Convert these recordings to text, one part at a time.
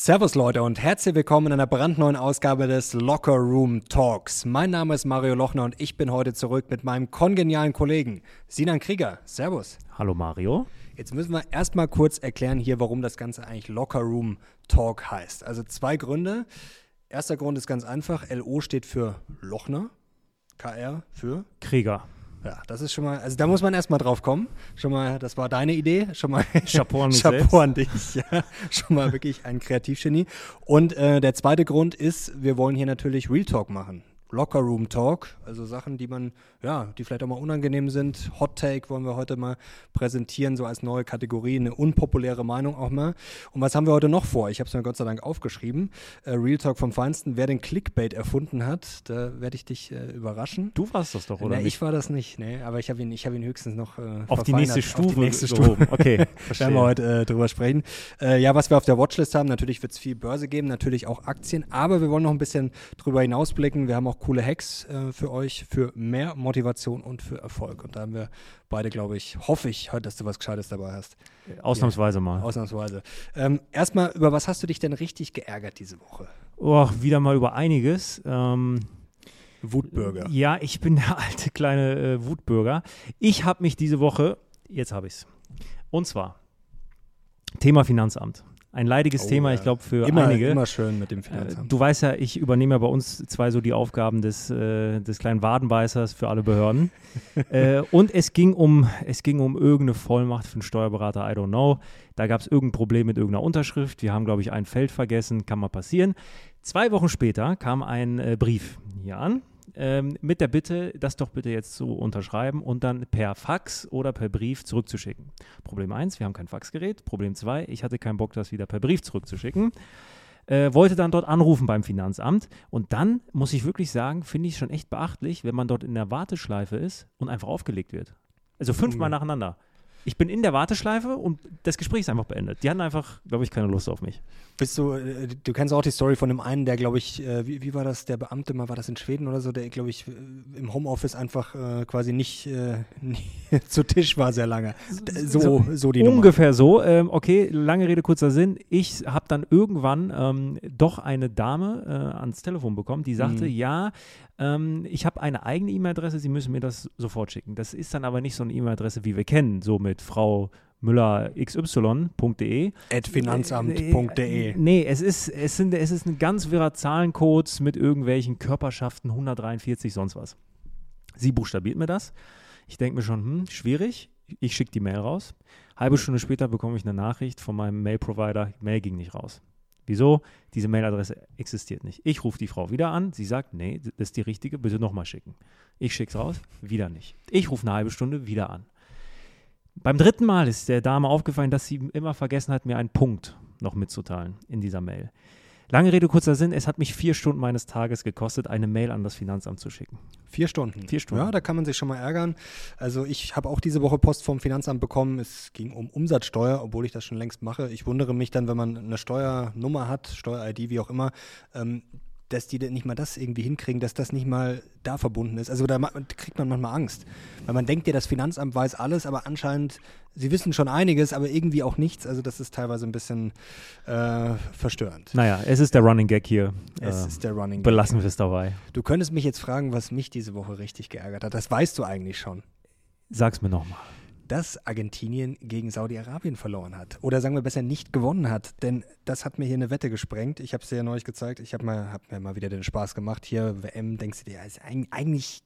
Servus Leute und herzlich willkommen in einer brandneuen Ausgabe des Locker Room Talks. Mein Name ist Mario Lochner und ich bin heute zurück mit meinem kongenialen Kollegen Sinan Krieger. Servus. Hallo Mario. Jetzt müssen wir erstmal kurz erklären hier, warum das Ganze eigentlich Locker Room Talk heißt. Also zwei Gründe. Erster Grund ist ganz einfach. LO steht für Lochner. KR für Krieger. Ja, das ist schon mal, also da muss man erstmal drauf kommen. Schon mal, das war deine Idee. Schon mal Chapeau an mich Chapeau an dich. Ja. Schon mal wirklich ein Kreativgenie. Und äh, der zweite Grund ist, wir wollen hier natürlich Real Talk machen. Locker Room Talk, also Sachen, die man, ja, die vielleicht auch mal unangenehm sind. Hot Take wollen wir heute mal präsentieren, so als neue Kategorie, eine unpopuläre Meinung auch mal. Und was haben wir heute noch vor? Ich habe es mir Gott sei Dank aufgeschrieben. Äh, Real Talk vom Feinsten. Wer den Clickbait erfunden hat, da werde ich dich äh, überraschen. Du warst das doch, oder? Nicht? ich war das nicht, nee, aber ich habe ihn, ich hab ihn höchstens noch äh, auf die nächste Stufe, Auf die nächste. Stufe. Okay, werden verstehe. wir heute äh, drüber sprechen. Äh, ja, was wir auf der Watchlist haben, natürlich wird es viel Börse geben, natürlich auch Aktien, aber wir wollen noch ein bisschen drüber hinausblicken. Wir haben auch coole Hacks äh, für euch, für mehr Motivation und für Erfolg. Und da haben wir beide, glaube ich, hoffe ich, heute, dass du was Gescheites dabei hast. Ausnahmsweise mal. Ausnahmsweise. Ähm, erstmal, über was hast du dich denn richtig geärgert diese Woche? Oh, wieder mal über einiges. Ähm, Wutbürger. ja, ich bin der alte kleine äh, Wutbürger. Ich habe mich diese Woche, jetzt habe ich es. Und zwar Thema Finanzamt. Ein leidiges Oh, Thema, ja. ich glaube, für Immer, einige. immer schön mit dem Äh, Finanzamt. Du weißt ja, ich übernehme ja bei uns zwei so die Aufgaben des, äh, des kleinen Wadenbeißers für alle Behörden. äh, und es ging, um, es ging um irgendeine Vollmacht für einen Steuerberater, I don't know. Da gab es irgendein Problem mit irgendeiner Unterschrift. Wir haben, glaube ich, ein Feld vergessen, kann mal passieren. Zwei Wochen später kam ein äh, Brief hier an. Ähm, mit der Bitte, das doch bitte jetzt so unterschreiben und dann per Fax oder per Brief zurückzuschicken. Problem 1, wir haben kein Faxgerät. Problem 2, ich hatte keinen Bock, das wieder per Brief zurückzuschicken äh, wollte dann dort anrufen beim Finanzamt. Und dann muss ich wirklich sagen, finde ich schon echt beachtlich, wenn man dort in der Warteschleife ist und einfach aufgelegt wird. Also fünfmal Mhm. nacheinander. Ich bin in der Warteschleife und das Gespräch ist einfach beendet. Die hatten einfach, glaube ich, keine Lust auf mich. Bist du, äh, du kennst auch die Story von dem einen, der, glaube ich, äh, wie, wie war das, der Beamte mal, war das in Schweden oder so, der, glaube ich, äh, im Homeoffice einfach äh, quasi nicht, äh, nicht zu Tisch war sehr lange. D- So, so, die Nummer. Ungefähr so. Ähm, okay, lange Rede, kurzer Sinn. Ich habe dann irgendwann ähm, doch eine Dame äh, ans Telefon bekommen, die sagte, Mhm. ja, ähm, ich habe eine eigene E-Mail-Adresse, Sie müssen mir das sofort schicken. Das ist dann aber nicht so eine E-Mail-Adresse, wie wir kennen, so mit Frau Müller xy.de. At finanzamt.de. Nee, es ist, es, sind, es ist ein ganz wirrer Zahlencodes mit irgendwelchen Körperschaften, 143, sonst was. Sie buchstabiert mir das. Ich denke mir schon, hm, schwierig. Ich schicke die Mail raus. Halbe Stunde später bekomme ich eine Nachricht von meinem Mail-Provider, Mail ging nicht raus. Wieso? Diese Mailadresse existiert nicht. Ich rufe die Frau wieder an. Sie sagt, nee, das ist die richtige, bitte nochmal schicken. Ich schicke es raus, wieder nicht. Ich rufe eine halbe Stunde wieder an. Beim dritten Mal ist der Dame aufgefallen, dass sie immer vergessen hat, mir einen Punkt noch mitzuteilen in dieser Mail. Lange Rede, kurzer Sinn, es hat mich vier Stunden meines Tages gekostet, eine Mail an das Finanzamt zu schicken. Vier Stunden. Vier Stunden. Ja, da kann man sich schon mal ärgern. Also ich habe auch diese Woche Post vom Finanzamt bekommen. Es ging um Umsatzsteuer, obwohl ich das schon längst mache. Ich wundere mich dann, wenn man eine Steuernummer hat, Steuer-ID, wie auch immer, ähm, dass die nicht mal das irgendwie hinkriegen, dass das nicht mal da verbunden ist. Also da kriegt man manchmal Angst. Weil man denkt ja, das Finanzamt weiß alles, aber anscheinend, sie wissen schon einiges, aber irgendwie auch nichts. Also das ist teilweise ein bisschen äh, verstörend. Naja, es ist der Running Gag hier. Es Äh, ist der Running Gag. belassen wir es dabei. Du könntest mich jetzt fragen, was mich diese Woche richtig geärgert hat. Das weißt du eigentlich schon. Sag's mir nochmal. Dass Argentinien gegen Saudi-Arabien verloren hat. Oder sagen wir besser nicht gewonnen hat. Denn das hat mir hier eine Wette gesprengt. Ich habe es dir ja neulich gezeigt. Ich habe hab mir mal wieder den Spaß gemacht. Hier, WM, denkst du dir, ist eig- eigentlich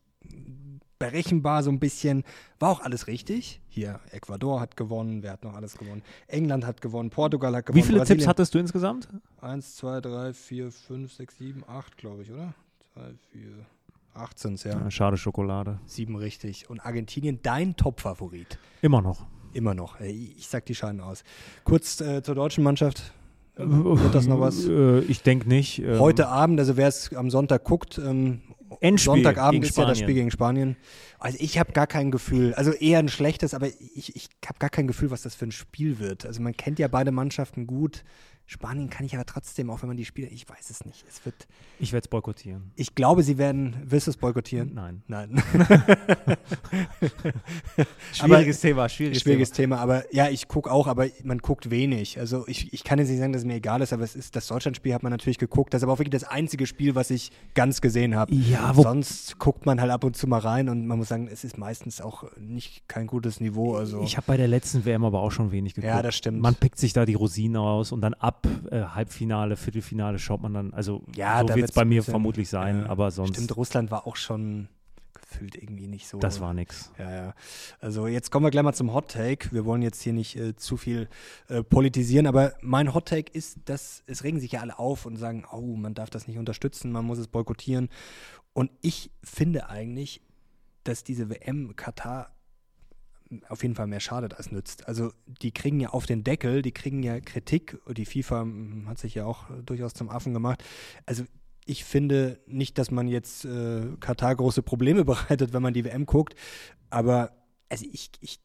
berechenbar so ein bisschen. War auch alles richtig. Hier, Ecuador hat gewonnen. Wer hat noch alles gewonnen? England hat gewonnen. Portugal hat gewonnen. Wie viele Brasilien. Tipps hattest du insgesamt? Eins, zwei, drei, vier, fünf, sechs, sieben, acht, glaube ich, oder? Zwei, vier, acht sind es, ja. Ja, schade Schokolade. Sieben richtig. Und Argentinien, dein Top-Favorit. Immer noch. Immer noch. Ich sag die Scheine aus. Kurz äh, zur deutschen Mannschaft. Wird das noch was? Äh, ich denke nicht. Ähm, Heute Abend, also wer es am Sonntag guckt, ähm, Endspiel Sonntagabend ist ja das. Spiel gegen Spanien. Also ich habe gar kein Gefühl, also eher ein schlechtes, aber ich, ich habe gar kein Gefühl, was das für ein Spiel wird. Also man kennt ja beide Mannschaften gut. Spanien kann ich aber trotzdem, auch wenn man die Spiele, ich weiß es nicht. Es wird. Ich werde es boykottieren. Ich glaube, sie werden. Willst du es boykottieren? Nein. Nein. schwieriges aber, Thema, schwieriges, schwieriges Thema. Thema. Aber ja, ich gucke auch, aber man guckt wenig. Also ich, ich kann jetzt nicht sagen, dass es mir egal ist, aber es ist das Deutschlandspiel hat man natürlich geguckt. Das ist aber auch wirklich das einzige Spiel, was ich ganz gesehen habe. Ja, Sonst guckt man halt ab und zu mal rein und man muss sagen, es ist meistens auch nicht kein gutes Niveau. Also ich habe bei der letzten WM aber auch schon wenig geguckt. Ja, das stimmt. Man pickt sich da die Rosinen aus und dann ab äh, Halbfinale, Viertelfinale schaut man dann. Also ja, so wird es bei mir bisschen, vermutlich sein, ja, aber sonst. Stimmt, Russland war auch schon gefühlt irgendwie nicht so. Das war nix. Ja, ja. Also jetzt kommen wir gleich mal zum Hot Take. Wir wollen jetzt hier nicht äh, zu viel äh, politisieren, aber mein Hot Take ist, dass es regen sich ja alle auf und sagen, oh, man darf das nicht unterstützen, man muss es boykottieren. Und ich finde eigentlich, dass diese WM Katar auf jeden Fall mehr schadet als nützt. Also die kriegen ja auf den Deckel, die kriegen ja Kritik. Die FIFA hm, hat sich ja auch durchaus zum Affen gemacht. Also ich finde nicht, dass man jetzt äh, Katar große Probleme bereitet, wenn man die WM guckt. Aber also ich, ich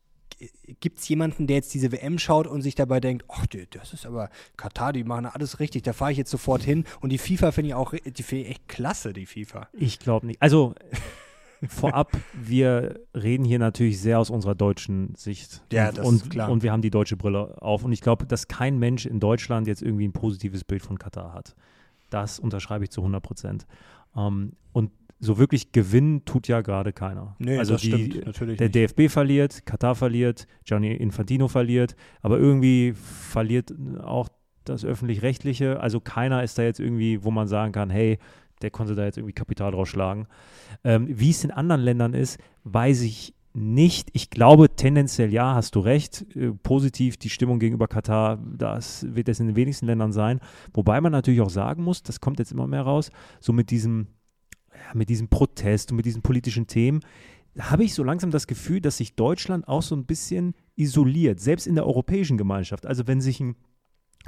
gibt es jemanden, der jetzt diese WM schaut und sich dabei denkt, ach, das ist aber Katar, die machen alles richtig, da fahre ich jetzt sofort hin. Und die FIFA finde ich auch, die finde ich echt klasse, die FIFA. Ich glaube nicht. Also vorab, wir reden hier natürlich sehr aus unserer deutschen Sicht. Ja, das und, ist klar. Und wir haben die deutsche Brille auf. Und ich glaube, dass kein Mensch in Deutschland jetzt irgendwie ein positives Bild von Katar hat. Das unterschreibe ich zu 100 Prozent. Ähm, und so wirklich gewinnen tut ja gerade keiner. Nee, also das die, stimmt natürlich der nicht. DFB verliert, Katar verliert, Gianni Infantino verliert, aber irgendwie verliert auch das öffentlich-rechtliche. Also keiner ist da jetzt irgendwie, wo man sagen kann, hey, der konnte da jetzt irgendwie Kapital rausschlagen. Ähm, wie es in anderen Ländern ist, weiß ich nicht. Ich glaube tendenziell ja, hast du recht. Äh, positiv die Stimmung gegenüber Katar, das wird es in den wenigsten Ländern sein. Wobei man natürlich auch sagen muss, das kommt jetzt immer mehr raus, so mit diesem, ja, mit diesem Protest und mit diesen politischen Themen, habe ich so langsam das Gefühl, dass sich Deutschland auch so ein bisschen isoliert, selbst in der europäischen Gemeinschaft. Also wenn sich ein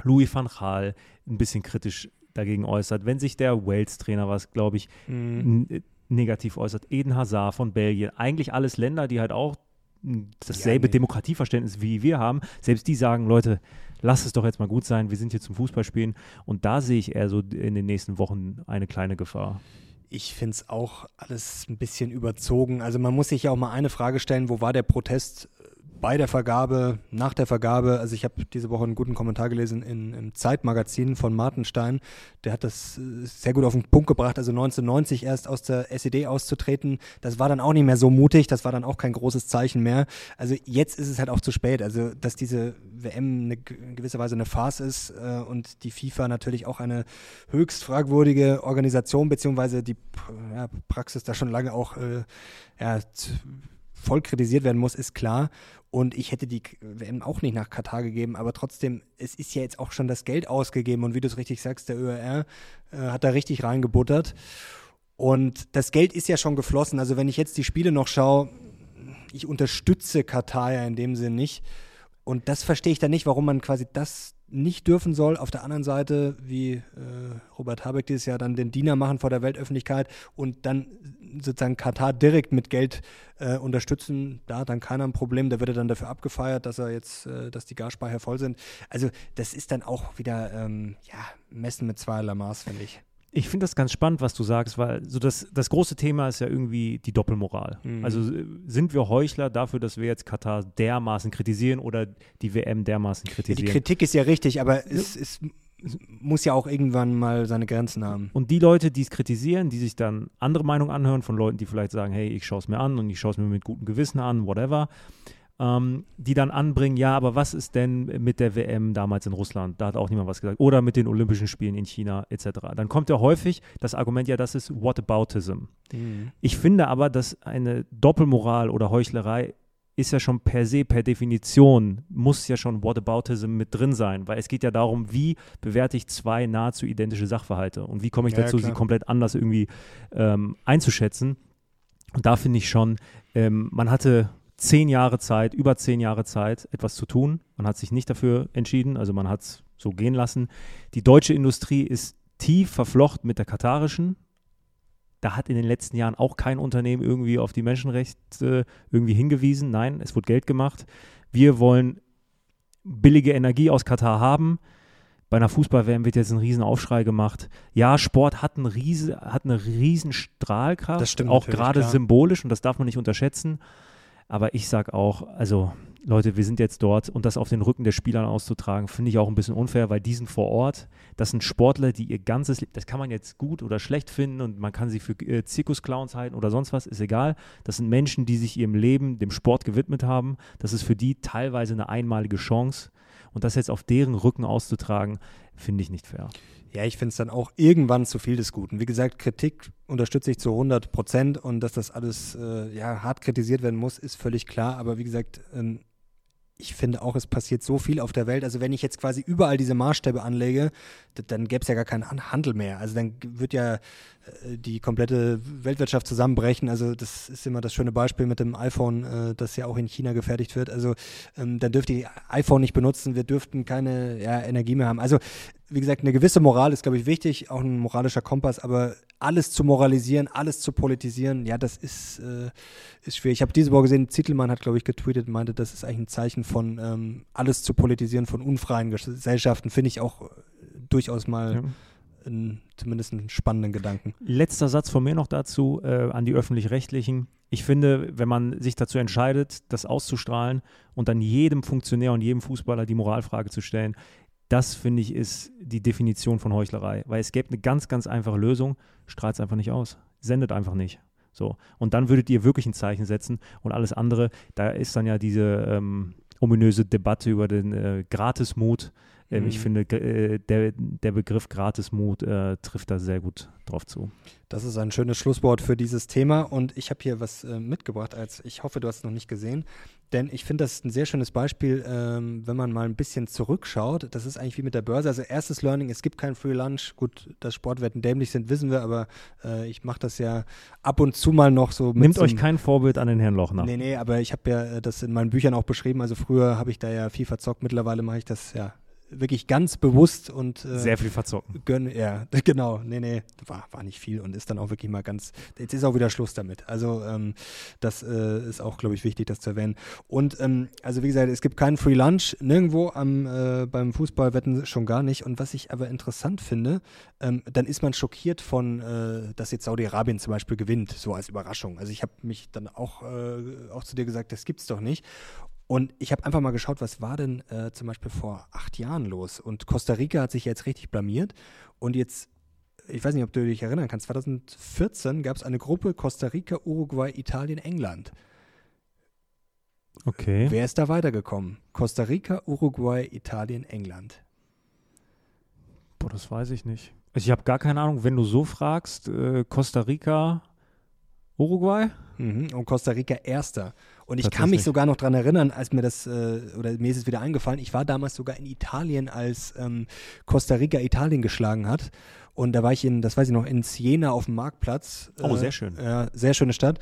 Louis van Gaal ein bisschen kritisch dagegen äußert, wenn sich der Wales-Trainer, was glaube ich, Mhm. negativ äußert, Eden Hazard von Belgien, eigentlich alles Länder, die halt auch dasselbe nee. Demokratieverständnis wie wir haben, selbst die sagen, Leute, lass es doch jetzt mal gut sein, wir sind hier zum Fußballspielen und da sehe ich eher so in den nächsten Wochen eine kleine Gefahr. Ich finde es auch alles ein bisschen überzogen. Also man muss sich ja auch mal eine Frage stellen, wo war der Protest bei der Vergabe, nach der Vergabe, also ich habe diese Woche einen guten Kommentar gelesen in, im Zeitmagazin von Martenstein, der hat das äh, sehr gut auf den Punkt gebracht, also 1990 erst aus der SED auszutreten, das war dann auch nicht mehr so mutig, das war dann auch kein großes Zeichen mehr. Also jetzt ist es halt auch zu spät, also dass diese WM eine, in gewisser Weise eine Farce ist äh, und die FIFA natürlich auch eine höchst fragwürdige Organisation, beziehungsweise die ja, Praxis da schon lange auch äh, ja, voll kritisiert werden muss, ist klar. Und ich hätte die WM auch nicht nach Katar gegeben, aber trotzdem, es ist ja jetzt auch schon das Geld ausgegeben und wie du es richtig sagst, der ÖR äh, hat da richtig reingebuttert. Und das Geld ist ja schon geflossen. Also wenn ich jetzt die Spiele noch schaue, ich unterstütze Katar ja in dem Sinn nicht. Und das verstehe ich dann nicht, warum man quasi das nicht dürfen soll. Auf der anderen Seite, wie äh, Robert Habeck dieses Jahr dann den Diener machen vor der Weltöffentlichkeit und dann sozusagen Katar direkt mit Geld äh, unterstützen, da hat dann keiner ein Problem. Da wird er dann dafür abgefeiert, dass er jetzt, äh, dass die Gasspeicher voll sind. Also das ist dann auch wieder ähm, ja messen mit zweierlei Maß, finde ich. Ich finde das ganz spannend, was du sagst, weil so das, das große Thema ist ja irgendwie die Doppelmoral. Mhm. Also äh, sind wir Heuchler dafür, dass wir jetzt Katar dermaßen kritisieren oder die WM dermaßen Ja, kritisieren? die Kritik ist ja richtig, aber es, es muss ja auch irgendwann mal seine Grenzen haben. Und die Leute, die es kritisieren, die sich dann andere Meinungen anhören von Leuten, die vielleicht sagen, hey, ich schaue es mir an und ich schaue es mir mit gutem Gewissen an, whatever, ähm, die dann anbringen, ja, aber was ist denn mit der WM damals in Russland? Da hat auch niemand was gesagt. Oder mit den Olympischen Spielen in China etc. Dann kommt ja häufig das Argument, ja, das ist Whataboutism. Ich finde aber, dass eine Doppelmoral oder Heuchlerei ist ja schon per se, per Definition, muss ja schon Whataboutism mit drin sein, weil es geht ja darum, wie bewerte ich zwei nahezu identische Sachverhalte und wie komme ich Ja, dazu, klar. sie komplett anders irgendwie ähm, einzuschätzen. Und da finde ich schon, ähm, man hatte zehn Jahre Zeit, über zehn Jahre Zeit, etwas zu tun. Man hat sich nicht dafür entschieden, also man hat es so gehen lassen. Die deutsche Industrie ist tief verflochten mit der katarischen. Da hat in den letzten Jahren auch kein Unternehmen irgendwie auf die Menschenrechte irgendwie hingewiesen. Nein, es wurde Geld gemacht. Wir wollen billige Energie aus Katar haben. bei einer Fußball-WM wird jetzt ein Riesenaufschrei gemacht. Ja, Sport hat, einen Riese, hat eine riesen Strahlkraft, auch gerade symbolisch und das darf man nicht unterschätzen. Aber ich sag auch, also Leute, wir sind jetzt dort und das auf den Rücken der Spieler auszutragen, finde ich auch ein bisschen unfair, weil die sind vor Ort. Das sind Sportler, die ihr ganzes Leben, das kann man jetzt gut oder schlecht finden und man kann sie für äh, Zirkusclowns halten oder sonst was, ist egal. Das sind Menschen, die sich ihrem Leben, dem Sport gewidmet haben. Das ist für die teilweise eine einmalige Chance. Und das jetzt auf deren Rücken auszutragen, finde ich nicht fair. Ja, ich finde es dann auch irgendwann zu viel des Guten. Wie gesagt, Kritik unterstütze ich zu 100 Prozent und dass das alles äh, ja, hart kritisiert werden muss, ist völlig klar. Aber wie gesagt, ähm, ich finde auch, es passiert so viel auf der Welt. Also wenn ich jetzt quasi überall diese Maßstäbe anlege, dann gäbe es ja gar keinen Han- Handel mehr. Also dann wird ja äh, die komplette Weltwirtschaft zusammenbrechen. Also das ist immer das schöne Beispiel mit dem iPhone, äh, das ja auch in China gefertigt wird. Also ähm, dann dürft ihr iPhone nicht benutzen, wir dürften keine ja, Energie mehr haben. Also wie gesagt, eine gewisse Moral ist, glaube ich, wichtig, auch ein moralischer Kompass, aber alles zu moralisieren, alles zu politisieren, ja, das ist, äh, ist schwierig. Ich habe diese Woche gesehen, Zittelmann hat, glaube ich, getweetet, meinte, das ist eigentlich ein Zeichen von ähm, alles zu politisieren, von unfreien Gesellschaften, finde ich auch äh, durchaus mal Ja. ein, zumindest einen spannenden Gedanken. Letzter Satz von mir noch dazu äh, an die öffentlich-rechtlichen. Ich finde, wenn man sich dazu entscheidet, das auszustrahlen und dann jedem Funktionär und jedem Fußballer die Moralfrage zu stellen, das finde ich ist die Definition von Heuchlerei. Weil es gäbe eine ganz, ganz einfache Lösung, strahlt es einfach nicht aus. Sendet einfach nicht. So. Und dann würdet ihr wirklich ein Zeichen setzen und alles andere, da ist dann ja diese ähm, ominöse Debatte über den äh, Gratismut. Ähm, Mhm. Ich finde, äh, der, der Begriff Gratismut äh, trifft da sehr gut drauf zu. Das ist ein schönes Schlusswort für dieses Thema und ich habe hier was äh, mitgebracht, als ich hoffe, du hast es noch nicht gesehen, denn ich finde das ist ein sehr schönes Beispiel, ähm, wenn man mal ein bisschen zurückschaut. Das ist eigentlich wie mit der Börse. Also erstes Learning, es gibt kein Free Lunch. Gut, dass Sportwetten dämlich sind, wissen wir, aber äh, ich mache das ja ab und zu mal noch so so euch kein Vorbild an den Herrn Lochner. Nee, nee, aber ich habe ja äh, das in meinen Büchern auch beschrieben. Also früher habe ich da ja viel verzockt, mittlerweile mache ich das ja wirklich ganz bewusst und äh, Sehr viel verzocken. Gönn, ja, genau. Nee, nee, war, war nicht viel und ist dann auch wirklich mal ganz. Jetzt ist auch wieder Schluss damit. Also, ähm, das äh, ist auch, glaube ich, wichtig, das zu erwähnen. Und, ähm, also, wie gesagt, es gibt keinen Free Lunch nirgendwo am, äh, beim Fußballwetten schon gar nicht. Und was ich aber interessant finde, ähm, dann ist man schockiert von, äh, dass jetzt Saudi-Arabien zum Beispiel gewinnt, so als Überraschung. Also, ich habe mich dann auch, äh, auch zu dir gesagt, das gibt's doch nicht. Und ich habe einfach mal geschaut, was war denn äh, zum Beispiel vor acht Jahren los? Und Costa Rica hat sich jetzt richtig blamiert. Und jetzt, ich weiß nicht, ob du dich erinnern kannst, 2014 gab es eine Gruppe Costa Rica, Uruguay, Italien, England. Okay. Wer ist da weitergekommen? Costa Rica, Uruguay, Italien, England. Boah, das weiß ich nicht. Also ich habe gar keine Ahnung, wenn du so fragst, äh, Costa Rica, Uruguay? Mhm. Und Costa Rica erster. Und ich kann mich sogar noch dran erinnern, als mir das, äh, oder mir ist es wieder eingefallen, ich war damals sogar in Italien, als ähm, Costa Rica Italien geschlagen hat. Und da war ich in, das weiß ich noch, in Siena auf dem Marktplatz. Oh, Äh, sehr schön. Ja, sehr schöne Stadt.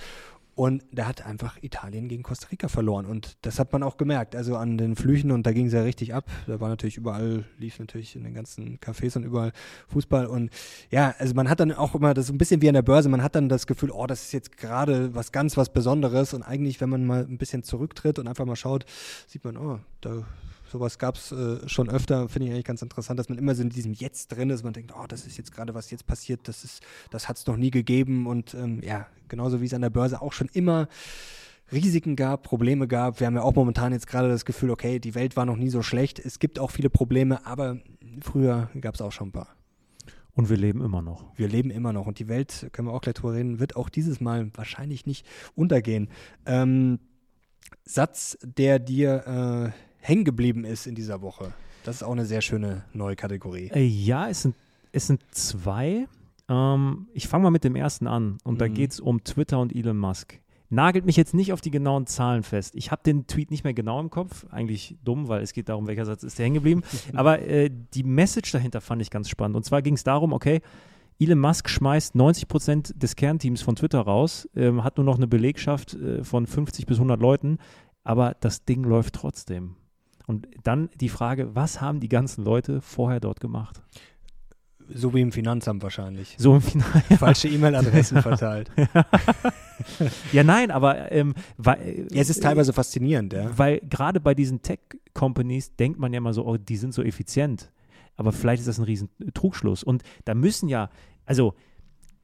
Und da hat einfach Italien gegen Costa Rica verloren. Und das hat man auch gemerkt. Also an den Flüchen und da ging es ja richtig ab. Da war natürlich überall, lief natürlich in den ganzen Cafés und überall Fußball. Und ja, also man hat dann auch immer, das ist ein bisschen wie an der Börse, man hat dann das Gefühl, oh, das ist jetzt gerade was ganz was Besonderes. Und eigentlich, wenn man mal ein bisschen zurücktritt und einfach mal schaut, sieht man, oh, da sowas gab es äh, schon öfter, finde ich eigentlich ganz interessant, dass man immer so in diesem Jetzt drin ist. Man denkt, oh, das ist jetzt gerade, was jetzt passiert, das ist, das hat es noch nie gegeben. Und ähm, ja, genauso wie es an der Börse auch schon immer Risiken gab, Probleme gab. Wir haben ja auch momentan jetzt gerade das Gefühl, okay, die Welt war noch nie so schlecht. Es gibt auch viele Probleme, aber früher gab es auch schon ein paar. Und wir leben immer noch. Wir leben immer noch und die Welt, können wir auch gleich drüber reden, wird auch dieses Mal wahrscheinlich nicht untergehen. Ähm, Satz, der dir äh, hängen geblieben ist in dieser Woche. Das ist auch eine sehr schöne neue Kategorie. Äh, ja, es sind, es sind zwei. Ähm, ich fange mal mit dem ersten an. Und da Mhm. geht es um Twitter und Elon Musk. Nagelt mich jetzt nicht auf die genauen Zahlen fest. Ich habe den Tweet nicht mehr genau im Kopf. Eigentlich dumm, weil es geht darum, welcher Satz ist der hängen geblieben. Aber äh, die Message dahinter fand ich ganz spannend. Und zwar ging es darum, okay, Elon Musk schmeißt 90 Prozent des Kernteams von Twitter raus, ähm, hat nur noch eine Belegschaft äh, von 50 bis 100 Leuten, aber das Ding läuft trotzdem. Und dann die Frage, was haben die ganzen Leute vorher dort gemacht? So wie im Finanzamt wahrscheinlich. So im Finale. Falsche E-Mail-Adressen verteilt. Ja, nein, aber ähm, weil, Ja, es ist teilweise faszinierend, ja. Weil gerade bei diesen Tech-Companies denkt man ja immer so, oh, die sind so effizient. aber vielleicht ist das ein riesen Trugschluss. Und da müssen ja, also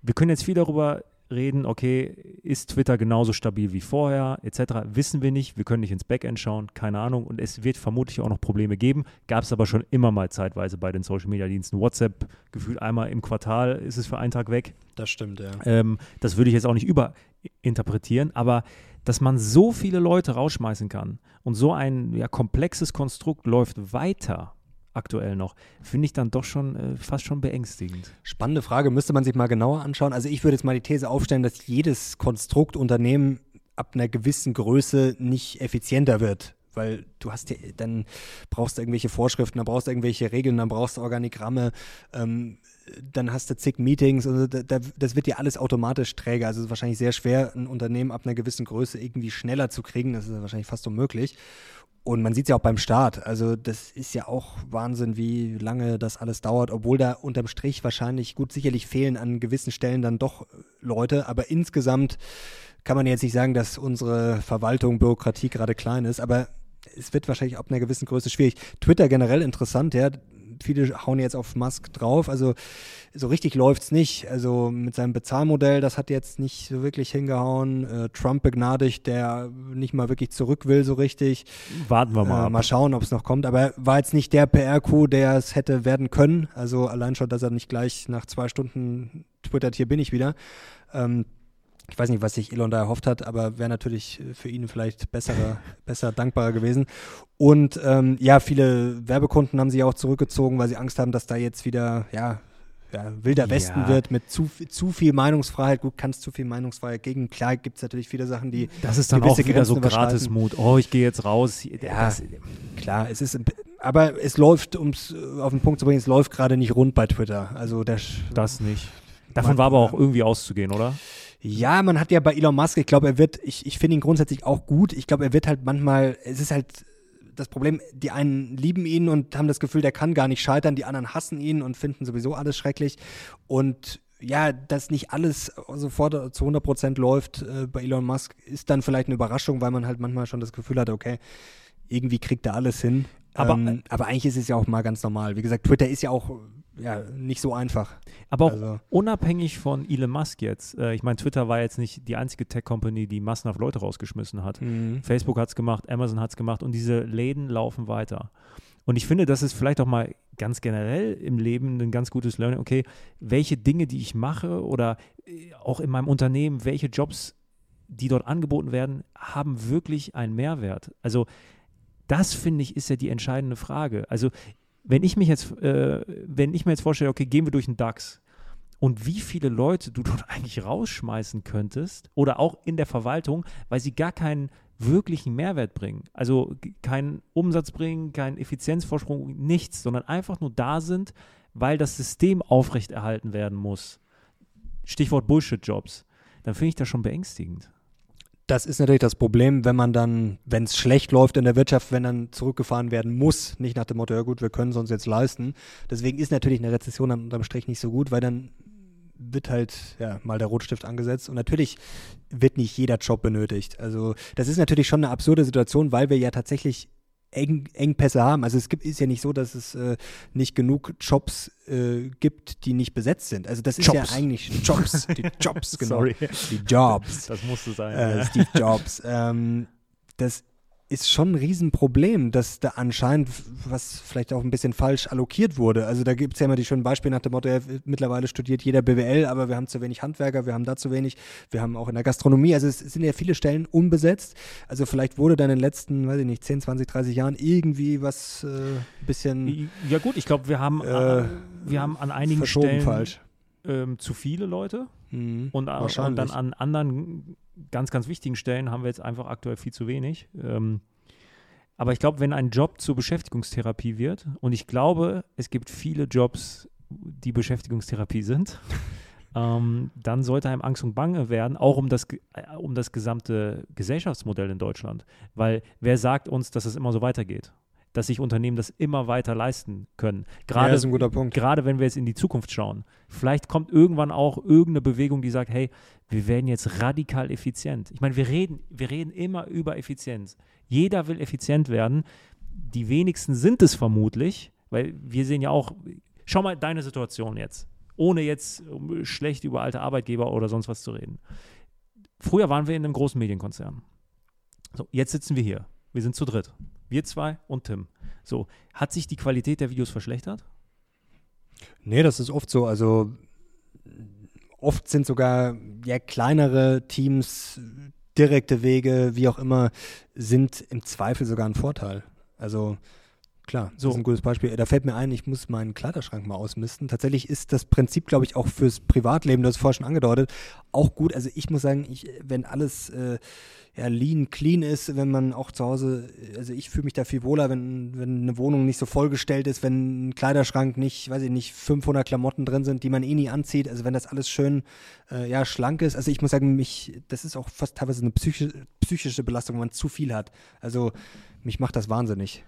wir können jetzt viel darüber reden, okay, ist Twitter genauso stabil wie vorher, etc. Wissen wir nicht, wir können nicht ins Backend schauen, keine Ahnung. Und es wird vermutlich auch noch Probleme geben. Gab es aber schon immer mal zeitweise bei den Social Media Diensten. WhatsApp gefühlt einmal im Quartal ist es für einen Tag weg. Das stimmt, ja. Ähm, das würde ich jetzt auch nicht überinterpretieren, aber dass man so viele Leute rausschmeißen kann und so ein ja, komplexes Konstrukt läuft weiter aktuell noch, finde ich dann doch schon äh, fast schon beängstigend. Spannende Frage, müsste man sich mal genauer anschauen. Also ich würde jetzt mal die These aufstellen, dass jedes Konstrukt Unternehmen ab einer gewissen Größe nicht effizienter wird. Weil du hast ja, dann brauchst du irgendwelche Vorschriften, dann brauchst du irgendwelche Regeln, dann brauchst du Organigramme, ähm, dann hast du zig Meetings, also da, da, das wird ja alles automatisch träger. Also es ist wahrscheinlich sehr schwer, ein Unternehmen ab einer gewissen Größe irgendwie schneller zu kriegen. Das ist wahrscheinlich fast unmöglich. Und man sieht es ja auch beim Start. Also das ist ja auch Wahnsinn, wie lange das alles dauert, obwohl da unterm Strich wahrscheinlich gut sicherlich fehlen an gewissen Stellen dann doch Leute. Aber insgesamt kann man jetzt nicht sagen, dass unsere Verwaltung, Bürokratie gerade klein ist. Aber es wird wahrscheinlich ab einer gewissen Größe schwierig. Twitter generell interessant, ja viele hauen jetzt auf Musk drauf. Also so richtig läuft es nicht. Also mit seinem Bezahlmodell, das hat jetzt nicht so wirklich hingehauen. Äh, Trump begnadigt, der nicht mal wirklich zurück will so richtig. Warten wir mal. Äh, mal schauen, ob es noch kommt. Aber war jetzt nicht der PR-Coup, der es hätte werden können. Also allein schon, dass er nicht gleich nach zwei Stunden twittert, hier bin ich wieder. Ähm, ich weiß nicht, was sich Elon da erhofft hat, aber wäre natürlich für ihn vielleicht besserer, besser dankbarer gewesen. Und ähm, ja, viele Werbekunden haben sich auch zurückgezogen, weil sie Angst haben, dass da jetzt wieder, ja, ja, wilder Westen ja. wird mit zu, zu viel Meinungsfreiheit. Gut, kannst zu viel Meinungsfreiheit gegen. Klar gibt es natürlich viele Sachen, die. Das ist dann auch wieder Grenzen so Gratismut. Oh, ich gehe jetzt raus. Ja, das, klar, es ist. Aber es läuft, um es auf den Punkt zu bringen, es läuft gerade nicht rund bei Twitter. Also der, das nicht. Davon war aber auch irgendwie auszugehen, oder? Ja, man hat ja bei Elon Musk, ich glaube, er wird, ich, ich finde ihn grundsätzlich auch gut. Ich glaube, er wird halt manchmal, es ist halt das Problem, die einen lieben ihn und haben das Gefühl, der kann gar nicht scheitern, die anderen hassen ihn und finden sowieso alles schrecklich. Und ja, dass nicht alles sofort zu 100 Prozent läuft äh, bei Elon Musk, ist dann vielleicht eine Überraschung, weil man halt manchmal schon das Gefühl hat, okay, irgendwie kriegt er alles hin. Aber, ähm, aber eigentlich ist es ja auch mal ganz normal. Wie gesagt, Twitter ist ja auch ja, nicht so einfach. Aber auch also. unabhängig von Elon Musk jetzt, äh, ich meine, Twitter war jetzt nicht die einzige Tech-Company, die massenhaft Leute rausgeschmissen hat. Mhm. Facebook hat es gemacht, Amazon hat es gemacht und diese Läden laufen weiter. Und ich finde, das ist vielleicht auch mal ganz generell im Leben ein ganz gutes Learning. Okay, welche Dinge, die ich mache oder äh, auch in meinem Unternehmen, welche Jobs, die dort angeboten werden, haben wirklich einen Mehrwert. Also das finde ich ist ja die entscheidende Frage. Also wenn ich mich jetzt, äh, wenn ich mir jetzt vorstelle, okay, gehen wir durch den DAX und wie viele Leute du dort eigentlich rausschmeißen könntest oder auch in der Verwaltung, weil sie gar keinen wirklichen Mehrwert bringen. Also keinen Umsatz bringen, keinen Effizienzvorsprung, nichts, sondern einfach nur da sind, weil das System aufrechterhalten werden muss. Stichwort Bullshit-Jobs. Dann finde ich das schon beängstigend. Das ist natürlich das Problem, wenn man dann, wenn es schlecht läuft in der Wirtschaft, wenn dann zurückgefahren werden muss, nicht nach dem Motto, ja gut, wir können es uns jetzt leisten. Deswegen ist natürlich eine Rezession unterm Strich nicht so gut, weil dann wird halt ja mal der Rotstift angesetzt und natürlich wird nicht jeder Job benötigt. Also das ist natürlich schon eine absurde Situation, weil wir ja tatsächlich Eng, Engpässe haben. Also es gibt, ist ja nicht so, dass es äh, nicht genug Jobs äh, gibt, die nicht besetzt sind. Also das ist Jobs. ja eigentlich Jobs, die Jobs, genau. Sorry. Die Jobs. Das musste sein. Äh. Steve Jobs. Ähm, das ist schon ein Riesenproblem, dass da anscheinend was vielleicht auch ein bisschen falsch allokiert wurde. Also da gibt es ja immer die schönen Beispiele nach dem Motto, ja, mittlerweile studiert jeder BWL, aber wir haben zu wenig Handwerker, wir haben da zu wenig, wir haben auch in der Gastronomie, also es sind ja viele Stellen unbesetzt. Also vielleicht wurde dann in den letzten, weiß ich nicht, 10, 20, 30 Jahren irgendwie was äh, bisschen Ja gut, ich glaube, wir haben äh, wir haben an einigen Stellen falsch. Ähm, zu viele Leute mhm, und, und dann an anderen ganz, ganz wichtigen Stellen haben wir jetzt einfach aktuell viel zu wenig. Ähm, aber ich glaube, wenn ein Job zur Beschäftigungstherapie wird, und ich glaube, es gibt viele Jobs, die Beschäftigungstherapie sind, ähm, dann sollte einem Angst und Bange werden, auch um das, äh, um das gesamte Gesellschaftsmodell in Deutschland. Weil wer sagt uns, dass es immer so weitergeht? Dass sich Unternehmen das immer weiter leisten können. Gerade, ja, ist ein guter Punkt. Gerade wenn wir jetzt in die Zukunft schauen. Vielleicht kommt irgendwann auch irgendeine Bewegung, die sagt, hey, wir werden jetzt radikal effizient. Ich meine, wir reden, wir reden immer über Effizienz. Jeder will effizient werden. Die wenigsten sind es vermutlich, Weil wir sehen ja auch, schau mal deine Situation jetzt, ohne jetzt schlecht über alte Arbeitgeber oder sonst was zu reden. Früher waren wir in einem großen Medienkonzern. So, jetzt sitzen wir hier. Wir sind zu dritt. Wir zwei und Tim. So, hat sich die Qualität der Videos verschlechtert? Nee, das ist oft so. Also oft sind sogar ja, kleinere Teams, direkte Wege, wie auch immer, sind im Zweifel sogar ein Vorteil. Also Klar, so. das ist ein gutes Beispiel. Da fällt mir ein, ich muss meinen Kleiderschrank mal ausmisten. Tatsächlich ist das Prinzip, glaube ich, auch fürs Privatleben, das ist vorher schon angedeutet, auch gut. Also ich muss sagen, ich, wenn alles äh, ja, lean, clean ist, wenn man auch zu Hause, also ich fühle mich da viel wohler, wenn, wenn eine Wohnung nicht so vollgestellt ist, wenn ein Kleiderschrank nicht, weiß ich nicht, 500 Klamotten drin sind, die man eh nie anzieht, also wenn das alles schön, äh, ja, schlank ist. Also ich muss sagen, mich, das ist auch fast teilweise eine psychische, psychische Belastung, wenn man zu viel hat. Also mich macht das wahnsinnig.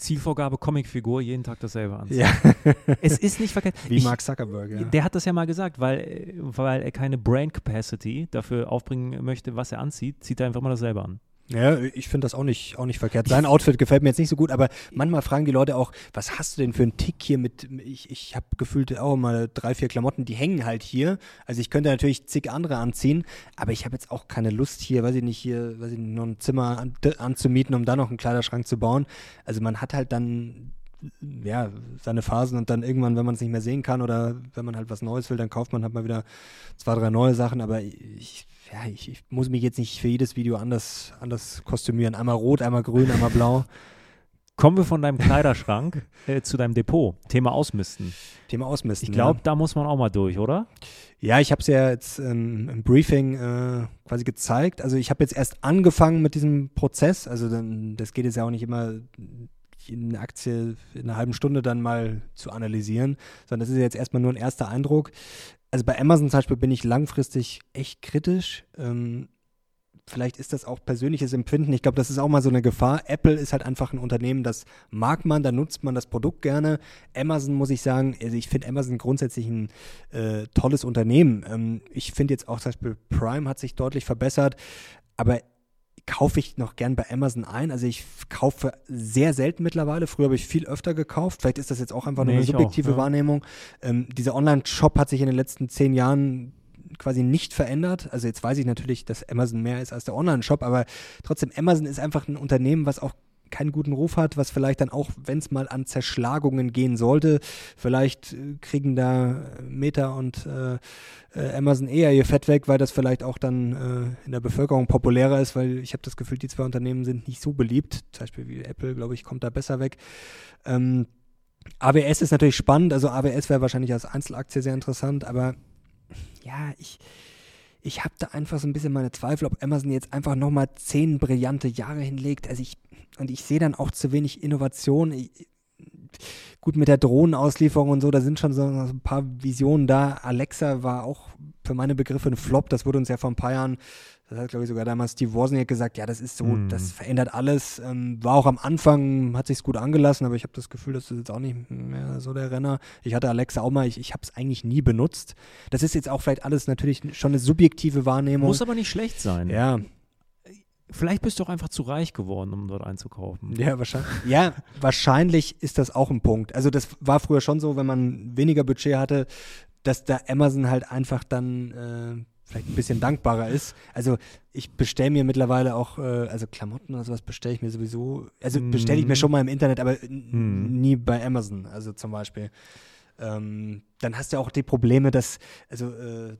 Zielvorgabe Comicfigur jeden Tag dasselbe an. Ja. es ist nicht verkehrt. Wie ich, Mark Zuckerberg, ja. Der hat das ja mal gesagt, weil, weil er keine Brain Capacity dafür aufbringen möchte, was er anzieht, zieht er einfach mal dasselbe an. Ja, ich finde das auch nicht, auch nicht verkehrt. Sein Outfit gefällt mir jetzt nicht so gut, aber manchmal fragen die Leute auch, was hast du denn für einen Tick hier mit, ich, ich habe gefühlt auch mal drei, vier Klamotten, die hängen halt hier. Also ich könnte natürlich zig andere anziehen, aber ich habe jetzt auch keine Lust hier, weiß ich nicht, hier, weiß ich nicht, noch ein Zimmer an, anzumieten, um da noch einen Kleiderschrank zu bauen. Also man hat halt dann ja, seine Phasen und dann irgendwann, wenn man es nicht mehr sehen kann oder wenn man halt was Neues will, dann kauft man halt mal wieder zwei, drei neue Sachen, aber ich ja, ich, ich, muss mich jetzt nicht für jedes Video anders, anders kostümieren. Einmal rot, einmal grün, einmal blau. Kommen wir von deinem Kleiderschrank äh, zu deinem Depot. Thema Ausmisten. Thema Ausmisten. Ich glaube, ja. da muss man auch mal durch, oder? Ja, ich habe es ja jetzt ähm, im Briefing äh, quasi gezeigt. Also ich habe jetzt erst angefangen mit diesem Prozess. Also dann, das geht jetzt ja auch nicht immer eine Aktie in einer halben Stunde dann mal zu analysieren, sondern das ist jetzt erstmal nur ein erster Eindruck also bei Amazon zum Beispiel bin ich langfristig echt kritisch. Ähm, vielleicht ist das auch persönliches Empfinden. Ich glaube, das ist auch mal so eine Gefahr. Apple ist halt einfach ein Unternehmen, das mag man, da nutzt man das Produkt gerne. Amazon muss ich sagen, also ich finde Amazon grundsätzlich ein äh, tolles Unternehmen. Ähm, ich finde jetzt auch zum Beispiel Prime hat sich deutlich verbessert, aber kaufe ich noch gern bei Amazon ein. Also ich kaufe sehr selten mittlerweile. Früher habe ich viel öfter gekauft. Vielleicht ist das jetzt auch einfach nur nee, eine subjektive auch, ja. Wahrnehmung. Ähm, dieser Online-Shop hat sich in den letzten zehn Jahren quasi nicht verändert. Also jetzt weiß ich natürlich, dass Amazon mehr ist als der Online-Shop, aber trotzdem, Amazon ist einfach ein Unternehmen, was auch keinen guten Ruf hat, was vielleicht dann auch, wenn es mal an Zerschlagungen gehen sollte, vielleicht äh, kriegen da Meta und äh, äh, Amazon eher ihr Fett weg, weil das vielleicht auch dann äh, in der Bevölkerung populärer ist, weil ich habe das Gefühl, die zwei Unternehmen sind nicht so beliebt. Zum Beispiel wie Apple, glaube ich, kommt da besser weg. Ähm, AWS ist natürlich spannend, also AWS wäre wahrscheinlich als Einzelaktie sehr interessant, aber ja, ich ich habe da einfach so ein bisschen meine Zweifel, ob Amazon jetzt einfach nochmal zehn brillante Jahre hinlegt. Also ich und ich sehe dann auch zu wenig Innovation. Ich, gut, mit der Drohnenauslieferung und so, da sind schon so ein paar Visionen da. Alexa war auch für meine Begriffe ein Flop. Das wurde uns ja vor ein paar Jahren, das hat glaube ich sogar damals Steve Wozniak gesagt, ja, das ist so, mm. das verändert alles. Ähm, war auch am Anfang, hat sich's gut angelassen, aber ich habe das Gefühl, das ist jetzt auch nicht mehr so der Renner. Ich hatte Alexa auch mal, ich, ich habe es eigentlich nie benutzt. Das ist jetzt auch vielleicht alles natürlich schon eine subjektive Wahrnehmung. Muss aber nicht schlecht sein. Ja, Vielleicht bist du auch einfach zu reich geworden, um dort einzukaufen. Ja, wahrscheinlich. ja, wahrscheinlich ist das auch ein Punkt. Also das war früher schon so, wenn man weniger Budget hatte, dass da Amazon halt einfach dann äh, vielleicht ein bisschen dankbarer ist. Also ich bestelle mir mittlerweile auch, äh, also Klamotten oder sowas bestelle ich mir sowieso, also bestelle ich mir mhm. schon mal im Internet, aber mhm. nie bei Amazon, also zum Beispiel. Ähm, dann hast du auch die Probleme, dass, also äh,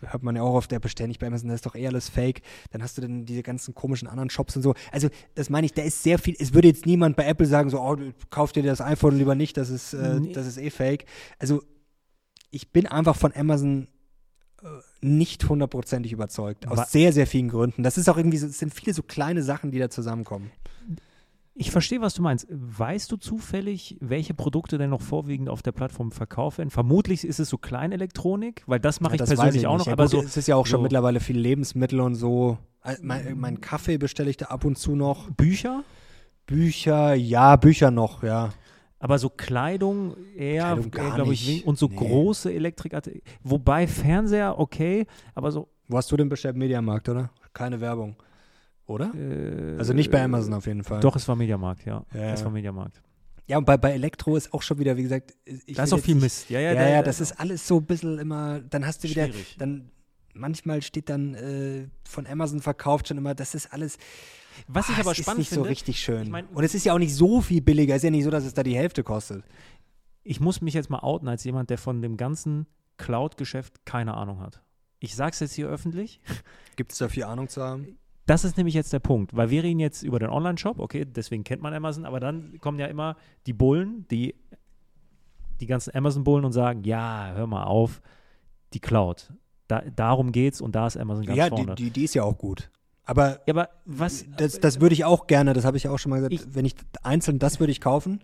hört man ja auch oft, der bestellt nicht bei Amazon, das ist doch eher alles Fake. Dann hast du dann diese ganzen komischen anderen Shops und so. Also, das meine ich, da ist sehr viel. Es würde jetzt niemand bei Apple sagen, so, oh, kauf dir das iPhone lieber nicht, das ist, äh, nee. das ist eh Fake. Also, ich bin einfach von Amazon nicht hundertprozentig überzeugt. Aus Was? sehr, sehr vielen Gründen. Das ist auch irgendwie so, es sind viele so kleine Sachen, die da zusammenkommen. Ich verstehe, was du meinst. Weißt du zufällig, welche Produkte denn noch vorwiegend auf der Plattform verkauft werden? Vermutlich ist es so Kleinelektronik, weil das mache ja, ich persönlich ich auch noch. Ja, aber gut, so, es ist ja auch schon so mittlerweile viel Lebensmittel und so. Äh, mein, mein Kaffee bestelle ich da ab und zu noch. Bücher? Bücher, ja, Bücher noch, ja. Aber so Kleidung eher, glaube ich, und so nee. große Elektrik, wobei Fernseher okay, aber so. Wo hast du denn bestellt? Mediamarkt, oder? Keine Werbung oder? Äh, also nicht bei Amazon auf jeden Fall. Doch, es war Mediamarkt, ja. ja. Es war Mediamarkt. Ja, und bei, bei Elektro ist auch schon wieder, wie gesagt, ich Da ist auch viel Mist. Ja, ja, Ja, ja, da- ja, das ist alles so ein bisschen immer, dann hast du wieder, Schwierig. dann manchmal steht dann äh, von Amazon verkauft schon immer, das ist alles, Was ich ah, aber es spannend ist nicht finde, so richtig schön. ich mein- und es ist ja auch nicht so viel billiger, es ist ja nicht so, dass es da die Hälfte kostet. ich muss mich jetzt mal outen als jemand, der von dem ganzen Cloud-Geschäft keine Ahnung hat. Ich sag's jetzt hier öffentlich. Gibt es dafür Ahnung zu haben? Das ist nämlich jetzt der Punkt, weil wir reden jetzt über den Online-Shop, okay, deswegen kennt man Amazon, aber dann kommen ja immer die Bullen, die, die ganzen Amazon-Bullen und sagen, ja, hör mal auf, die Cloud. Da, darum geht's und da ist Amazon ganz ja, die, vorne. die, die ist ja auch gut. Aber ja, aber was, das, das würde ich auch gerne, das habe ich auch schon mal gesagt, Ich- wenn ich einzeln, das würde ich kaufen.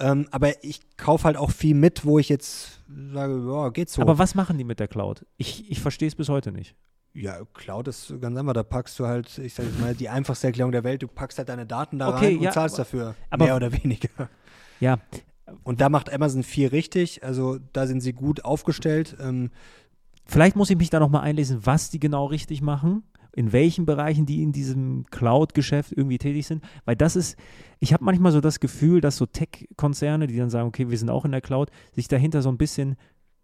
Ähm, aber ich kaufe halt auch viel mit, wo ich jetzt sage, ja, geht so. aber was machen die mit der Cloud? Ich, ich verstehe es bis heute nicht. Ja, Cloud ist ganz einfach. Da packst du halt, ich sag jetzt mal, die einfachste Erklärung der Welt. Du packst halt deine Daten da Okay, rein und ja, zahlst aber- dafür. aber- mehr oder weniger. Ja, Und da macht Amazon viel richtig. Also da sind sie gut aufgestellt. Ähm, Vielleicht muss ich mich da nochmal einlesen, was die genau richtig machen, in welchen Bereichen die in diesem Cloud-Geschäft irgendwie tätig sind, weil das ist, ich habe manchmal so das Gefühl, dass so Tech-Konzerne, die dann sagen, okay, wir sind auch in der Cloud, sich dahinter so ein bisschen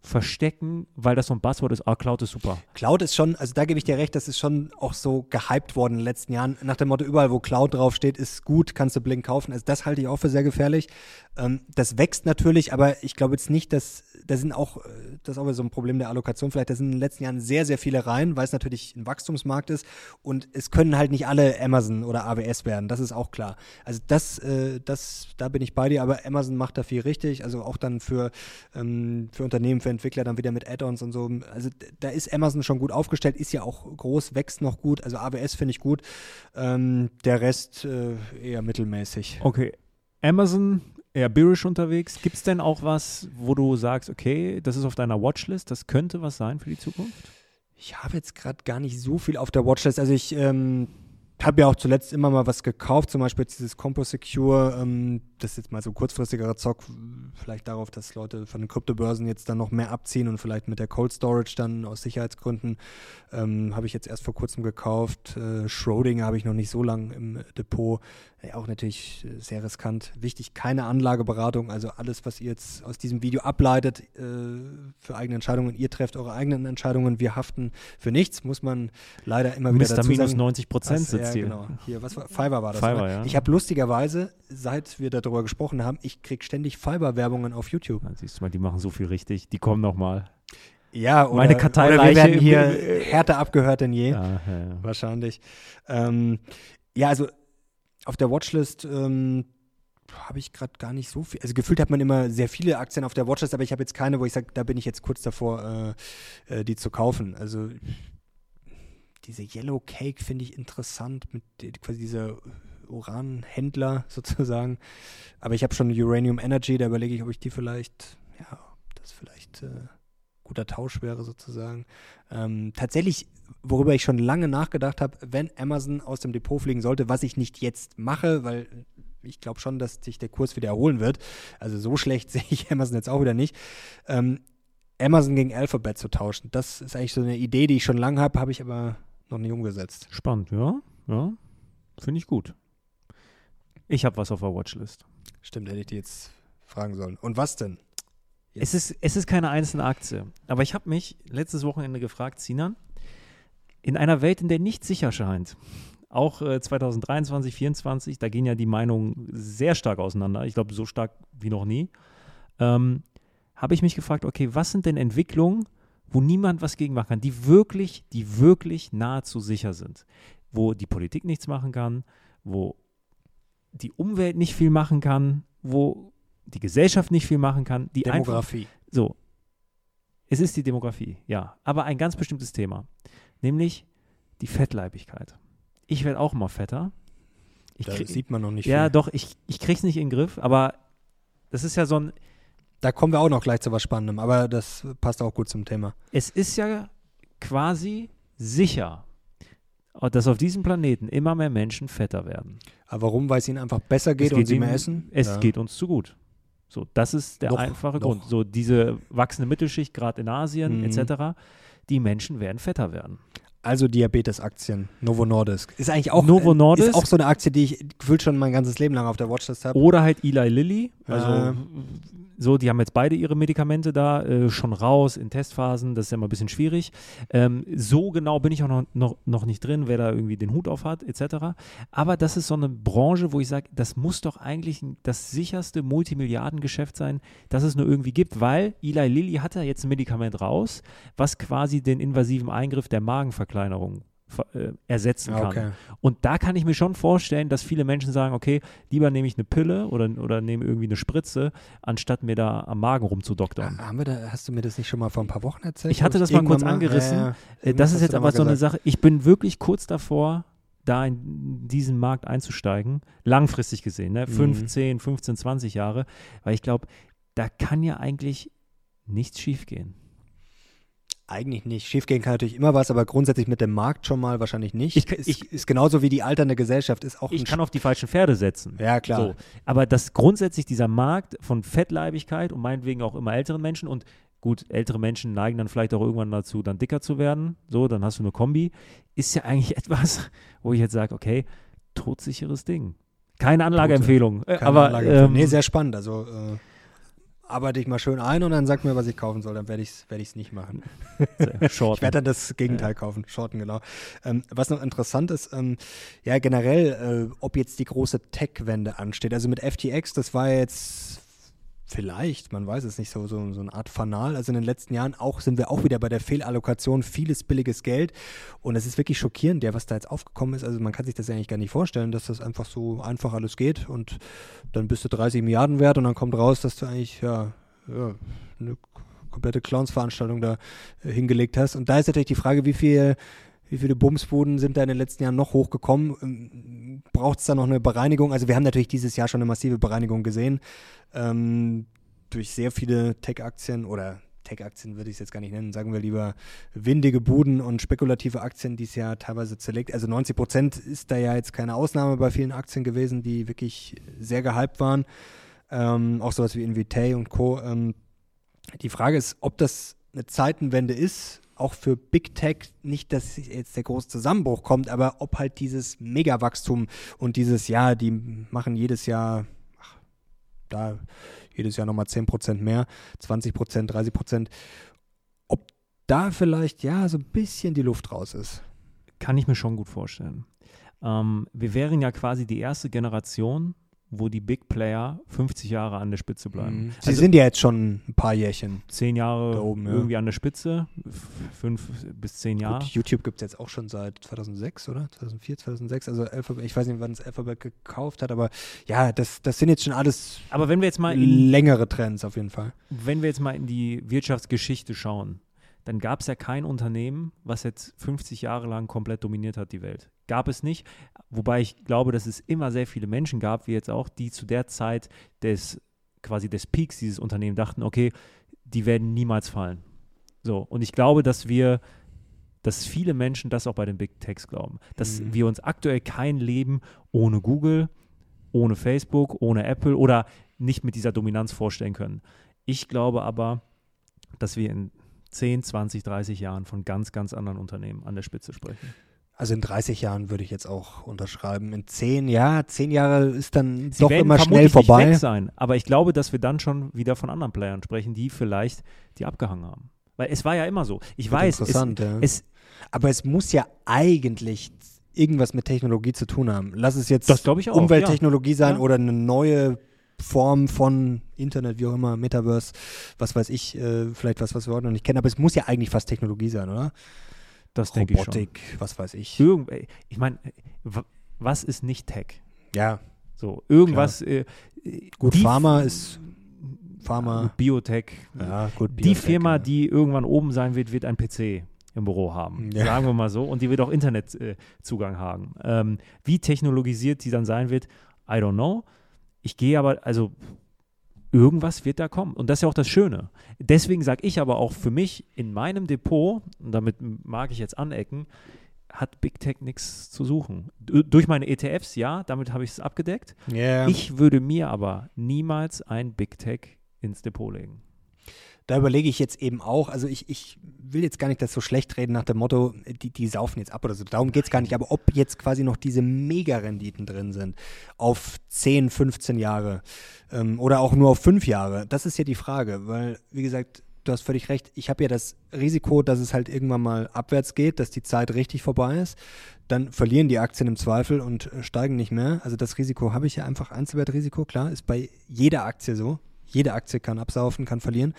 verstecken, weil das so ein Buzzword ist, ah, Cloud ist super. Cloud ist schon, also da gebe ich dir recht, das ist schon auch so gehypt worden in den letzten Jahren. Nach dem Motto, überall wo Cloud draufsteht, ist gut, kannst du blind kaufen. Also das halte ich auch für sehr gefährlich. Ähm, das wächst natürlich, aber ich glaube jetzt nicht, dass, da sind auch, äh, das ist auch so ein Problem der Allokation vielleicht, da sind in den letzten Jahren sehr, sehr viele rein, weil es natürlich ein Wachstumsmarkt ist und es können halt nicht alle Amazon oder AWS werden, das ist auch klar. Also das, äh, das, da bin ich bei dir, aber Amazon macht da viel richtig, also auch dann für, ähm, für Unternehmen, für Entwickler dann wieder mit Add-ons und so. Also da ist Amazon schon gut aufgestellt, ist ja auch groß, wächst noch gut, also AWS finde ich gut, ähm, der Rest äh, eher mittelmäßig. Okay, Amazon, eher bearish unterwegs. Gibt es denn auch was, wo du sagst, okay, das ist auf deiner Watchlist, das könnte was sein für die Zukunft? Ich habe jetzt gerade gar nicht so viel auf der Watchlist. Also ich ähm, habe ja auch zuletzt immer mal was gekauft, zum Beispiel jetzt dieses CompoSecure, ähm, das ist jetzt mal so kurzfristigerer Zock, vielleicht darauf, dass Leute von den Kryptobörsen jetzt dann noch mehr abziehen und vielleicht mit der Cold Storage dann aus Sicherheitsgründen ähm, habe ich jetzt erst vor kurzem gekauft. Äh, Schrödinger habe ich noch nicht so lange im Depot. Ja, auch natürlich äh, sehr riskant. Wichtig, keine Anlageberatung, also alles, was ihr jetzt aus diesem Video ableitet äh, für eigene Entscheidungen. Ihr trefft eure eigenen Entscheidungen. Wir haften für nichts, muss man leider immer wieder Mr. dazu minus sagen. 90 Prozent Was- sitzt ja. Genau. Hier, was war, Fiverr war das. Fiverr, oder? ja. Ich habe lustigerweise, seit wir darüber gesprochen haben, ich kriege ständig Fiverr-Werbungen auf YouTube. Ja, siehst du mal, die machen so viel richtig. Die kommen nochmal. Ja, oder, Meine oder wir Karteileiche werden im- hier härter abgehört denn je. Ja, ja, ja. Wahrscheinlich. Ähm, ja, also auf der Watchlist ähm, habe ich gerade gar nicht so viel. Also gefühlt hat man immer sehr viele Aktien auf der Watchlist, aber ich habe jetzt keine, wo ich sage, da bin ich jetzt kurz davor, äh, äh, die zu kaufen. Also diese Yellow Cake finde ich interessant mit quasi dieser Uranhändler sozusagen. Aber ich habe schon Uranium Energy, da überlege ich, ob ich die vielleicht, ja, ob das vielleicht äh, guter Tausch wäre sozusagen. Ähm, tatsächlich, worüber ich schon lange nachgedacht habe, wenn Amazon aus dem Depot fliegen sollte, was ich nicht jetzt mache, weil ich glaube schon, dass sich der Kurs wieder erholen wird. Also so schlecht sehe ich Amazon jetzt auch wieder nicht. Ähm, Amazon gegen Alphabet zu tauschen, das ist eigentlich so eine Idee, die ich schon lange habe, habe ich aber noch nicht umgesetzt. Spannend, ja. Ja. Finde ich gut. Ich habe was auf der Watchlist. Stimmt, hätte ich die jetzt fragen sollen. Und was denn? Es ist, es ist keine einzelne Aktie. Aber ich habe mich letztes Wochenende gefragt, Sinan, in einer Welt, in der nichts sicher scheint, auch äh, 2023, 2024, da gehen ja die Meinungen sehr stark auseinander. Ich glaube, so stark wie noch nie. Ähm, habe ich mich gefragt, okay, was sind denn Entwicklungen, wo niemand was gegen machen kann, die wirklich, die wirklich nahezu sicher sind, wo die Politik nichts machen kann, wo die Umwelt nicht viel machen kann, wo die Gesellschaft nicht viel machen kann, die einfach Demografie. so. Es ist die Demografie, ja. Aber ein ganz bestimmtes Thema. Nämlich die Fettleibigkeit. Ich werde auch immer fetter. Ich Da krieg, sieht man noch nicht ja, viel. doch, ich, ich krieg's nicht in den Griff, aber das ist ja so ein. Da kommen wir auch noch gleich zu was Spannendem, aber das passt auch gut zum Thema. Es ist ja quasi sicher, dass auf diesem Planeten immer mehr Menschen fetter werden. Aber warum? Weil es ihnen einfach besser geht, und sie mehr essen? Es Ja. geht uns zu gut. So, das ist der Noch, einfache noch. Grund. So, diese wachsende Mittelschicht, gerade in Asien Mhm. etc., die Menschen werden fetter werden. Also Diabetes-Aktien, Novo Nordisk. Ist eigentlich auch, Novo Nordisk. ist auch so eine Aktie, die ich gefühlt schon mein ganzes Leben lang auf der Watchlist habe. Oder halt Eli Lilly. Also Ja. so, die haben jetzt beide ihre Medikamente da äh, schon raus in Testphasen. Das ist ja immer ein bisschen schwierig. Ähm, so genau bin ich auch noch, noch, noch nicht drin, wer da irgendwie den Hut auf hat, etc. Aber das ist so eine Branche, wo ich sage, das muss doch eigentlich das sicherste Multimilliardengeschäft sein, das es nur irgendwie gibt, weil Eli Lilly hat ja jetzt ein Medikament raus, was quasi den invasiven Eingriff der Magenverkleinerung ver- äh, ersetzen Ja, kann. okay. Und da kann ich mir schon vorstellen, dass viele Menschen sagen, okay, lieber nehme ich eine Pille oder, oder nehme irgendwie eine Spritze, anstatt mir da am Magen rumzudoktern. Haben wir da, hast du mir das nicht schon mal vor ein paar Wochen erzählt? Ich hatte das mal kurz irgendwann angerissen. Ja, ja. Äh, Das ist jetzt aber mal so eine gesagt. Sache, ich bin wirklich kurz davor, da in diesen Markt einzusteigen, langfristig gesehen, ne? Mhm. 15, 15, 20 Jahre, weil ich glaube, da kann ja eigentlich nichts schiefgehen. Eigentlich nicht. Schiefgehen kann natürlich immer was, aber grundsätzlich mit dem Markt schon mal wahrscheinlich nicht. Ich ist, ich- ist genauso wie die alternde Gesellschaft ist auch Ich kann auf die falschen Pferde setzen. Ja, klar. So. Aber dass grundsätzlich dieser Markt von Fettleibigkeit und meinetwegen auch immer älteren Menschen und gut, ältere Menschen neigen dann vielleicht auch irgendwann dazu, dann dicker zu werden. So, dann hast du eine Kombi. Ist ja eigentlich etwas, wo ich jetzt sage, okay, todsicheres Ding. Keine Anlageempfehlung. äh, Keine aber Anlage. ähm, nee, sehr spannend. Also äh, arbeite ich mal schön ein und dann sag mir, was ich kaufen soll. Dann werde ich es werd ich's nicht machen. sehr short. Ich werde dann das Gegenteil kaufen, Shorten, genau. Ähm, was noch interessant ist, ähm, ja generell, äh, ob jetzt die große Tech-Wende ansteht. Also mit FTX, das war jetzt vielleicht, man weiß es nicht, so, so, so eine Art Fanal. Also in den letzten Jahren auch sind wir auch wieder bei der Fehlallokation, vieles billiges Geld. Und es ist wirklich schockierend, ja, was da jetzt aufgekommen ist. Also man kann sich das ja eigentlich gar nicht vorstellen, dass das einfach so einfach alles geht und dann bist du 30 Milliarden wert und dann kommt raus, dass du eigentlich, ja, ja eine komplette Clowns-Veranstaltung da äh, hingelegt hast. Und da ist natürlich die Frage, wie viel wie viele Bumsbuden sind da in den letzten Jahren noch hochgekommen? Braucht es da noch eine Bereinigung? Also wir haben natürlich dieses Jahr schon eine massive Bereinigung gesehen ähm, durch sehr viele Tech-Aktien oder Tech-Aktien würde ich es jetzt gar nicht nennen, sagen wir lieber windige Buden und spekulative Aktien, die es ja teilweise zerlegt. Also 90 Prozent ist da ja jetzt keine Ausnahme bei vielen Aktien gewesen, die wirklich sehr gehypt waren. Ähm, auch sowas wie Invitae und Co. Ähm, die Frage ist, ob das eine Zeitenwende ist, auch für Big Tech, nicht, dass jetzt der große Zusammenbruch kommt, aber ob halt dieses Megawachstum und dieses Jahr, die machen jedes Jahr, ach, da jedes Jahr nochmal 10% mehr, 20%, 30%, ob da vielleicht ja so ein bisschen die Luft raus ist. Kann ich mir schon gut vorstellen. Ähm, wir wären ja quasi die erste Generation, wo die Big Player 50 Jahre an der Spitze bleiben. Sie Also sind ja jetzt schon ein paar Jährchen. zehn Jahre Da oben, ja. irgendwie an der Spitze, fünf bis zehn Jahre. Gut, YouTube gibt es jetzt auch schon seit 2006, oder? 2004, 2006. Also Alphabet, ich weiß nicht, wann es Alphabet gekauft hat, aber ja, das, das sind jetzt schon alles Aber wenn wir jetzt mal in, längere Trends auf jeden Fall. wenn wir jetzt mal in die Wirtschaftsgeschichte schauen, dann gab es ja kein Unternehmen, was jetzt 50 Jahre lang komplett dominiert hat die Welt. Gab es nicht. Wobei ich glaube, dass es immer sehr viele Menschen gab, wie jetzt auch, die zu der Zeit des quasi des Peaks dieses Unternehmen dachten, okay, die werden niemals fallen. So, und ich glaube, dass wir, dass viele Menschen das auch bei den Big Techs glauben, dass Mhm. wir uns aktuell kein Leben ohne Google, ohne Facebook, ohne Apple oder nicht mit dieser Dominanz vorstellen können. Ich glaube aber, dass wir in 10, 20, 30 Jahren von ganz, ganz anderen Unternehmen an der Spitze sprechen. Also in 30 Jahren würde ich jetzt auch unterschreiben. In 10, ja, 10 Jahre ist dann Sie doch immer schnell vorbei. Nicht weg sein, aber ich glaube, dass wir dann schon wieder von anderen Playern sprechen, die vielleicht die abgehangen haben. Weil es war ja immer so. Ich Wird weiß, es, interessant, ja. es, Aber es muss ja eigentlich irgendwas mit Technologie zu tun haben. Lass es jetzt Das glaube ich auch, Umwelttechnologie sein Ja. oder eine neue Form von Internet, wie auch immer, Metaverse, was weiß ich, äh, vielleicht was, was wir heute noch nicht kennen, aber es muss ja eigentlich fast Technologie sein, oder? Das denke ich schon. Robotik, was weiß ich. Irgend, ey, ich meine, w- was ist nicht Tech? Ja, So, irgendwas. Äh, gut, die- Pharma ist Pharma. Biotech. Ja, gut. die Biotech, Firma, ja. die irgendwann oben sein wird, wird ein PC im Büro haben. Ja. Sagen wir mal so. Und die wird auch Internetzugang äh, haben. Ähm, wie technologisiert die dann sein wird, I don't know. Ich gehe aber, also irgendwas wird da kommen. Und das ist ja auch das Schöne. Deswegen sage ich aber auch für mich in meinem Depot, und damit mag ich jetzt anecken, hat Big Tech nichts zu suchen. D durch meine ETFs, ja, damit habe ich es abgedeckt. Ja. Ich würde mir aber niemals ein Big Tech ins Depot legen. Da überlege ich jetzt eben auch, also ich, ich will jetzt gar nicht das so schlecht reden nach dem Motto, die, die saufen jetzt ab oder so. Darum geht es gar nicht. Aber ob jetzt quasi noch diese Mega-Renditen drin sind auf 10, 15 Jahre ähm, oder auch nur auf 5 Jahre, das ist ja die Frage. Weil, wie gesagt, du hast völlig recht. Ich habe ja das Risiko, dass es halt irgendwann mal abwärts geht, dass die Zeit richtig vorbei ist. Dann verlieren die Aktien im Zweifel und äh, steigen nicht mehr. Also das Risiko habe ich ja einfach. Einzelwertrisiko, klar, ist bei jeder Aktie so. Jede Aktie kann absaufen, kann verlieren.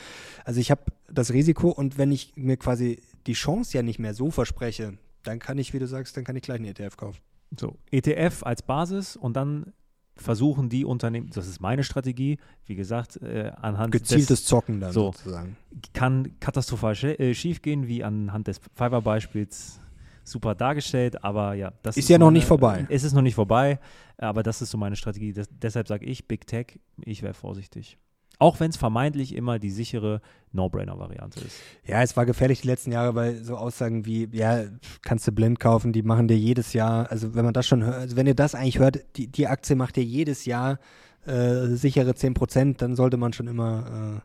Also ich habe das Risiko und wenn ich mir quasi die Chance ja nicht mehr so verspreche, dann kann ich, wie du sagst, dann kann ich gleich einen ETF kaufen. So, ETF als Basis und dann versuchen die Unternehmen, das ist meine Strategie, wie gesagt, äh, anhand Gezieltes des, Zocken dann so, sozusagen. kann katastrophal sch- äh, schiefgehen, wie anhand des Fiverr-Beispiels super dargestellt, aber ja, das Ist ja noch meine, nicht vorbei. Es ist noch nicht vorbei, aber das ist so meine Strategie. Das, deshalb sage ich, Big Tech, ich wäre vorsichtig. Auch wenn es vermeintlich immer die sichere No-Brainer-Variante ist. Ja, es war gefährlich die letzten Jahre, weil so Aussagen wie, ja, kannst du blind kaufen, die machen dir jedes Jahr, also wenn man das schon hört, also wenn ihr das eigentlich hört, die, die Aktie macht dir jedes Jahr äh, sichere 10%, dann sollte man schon immer,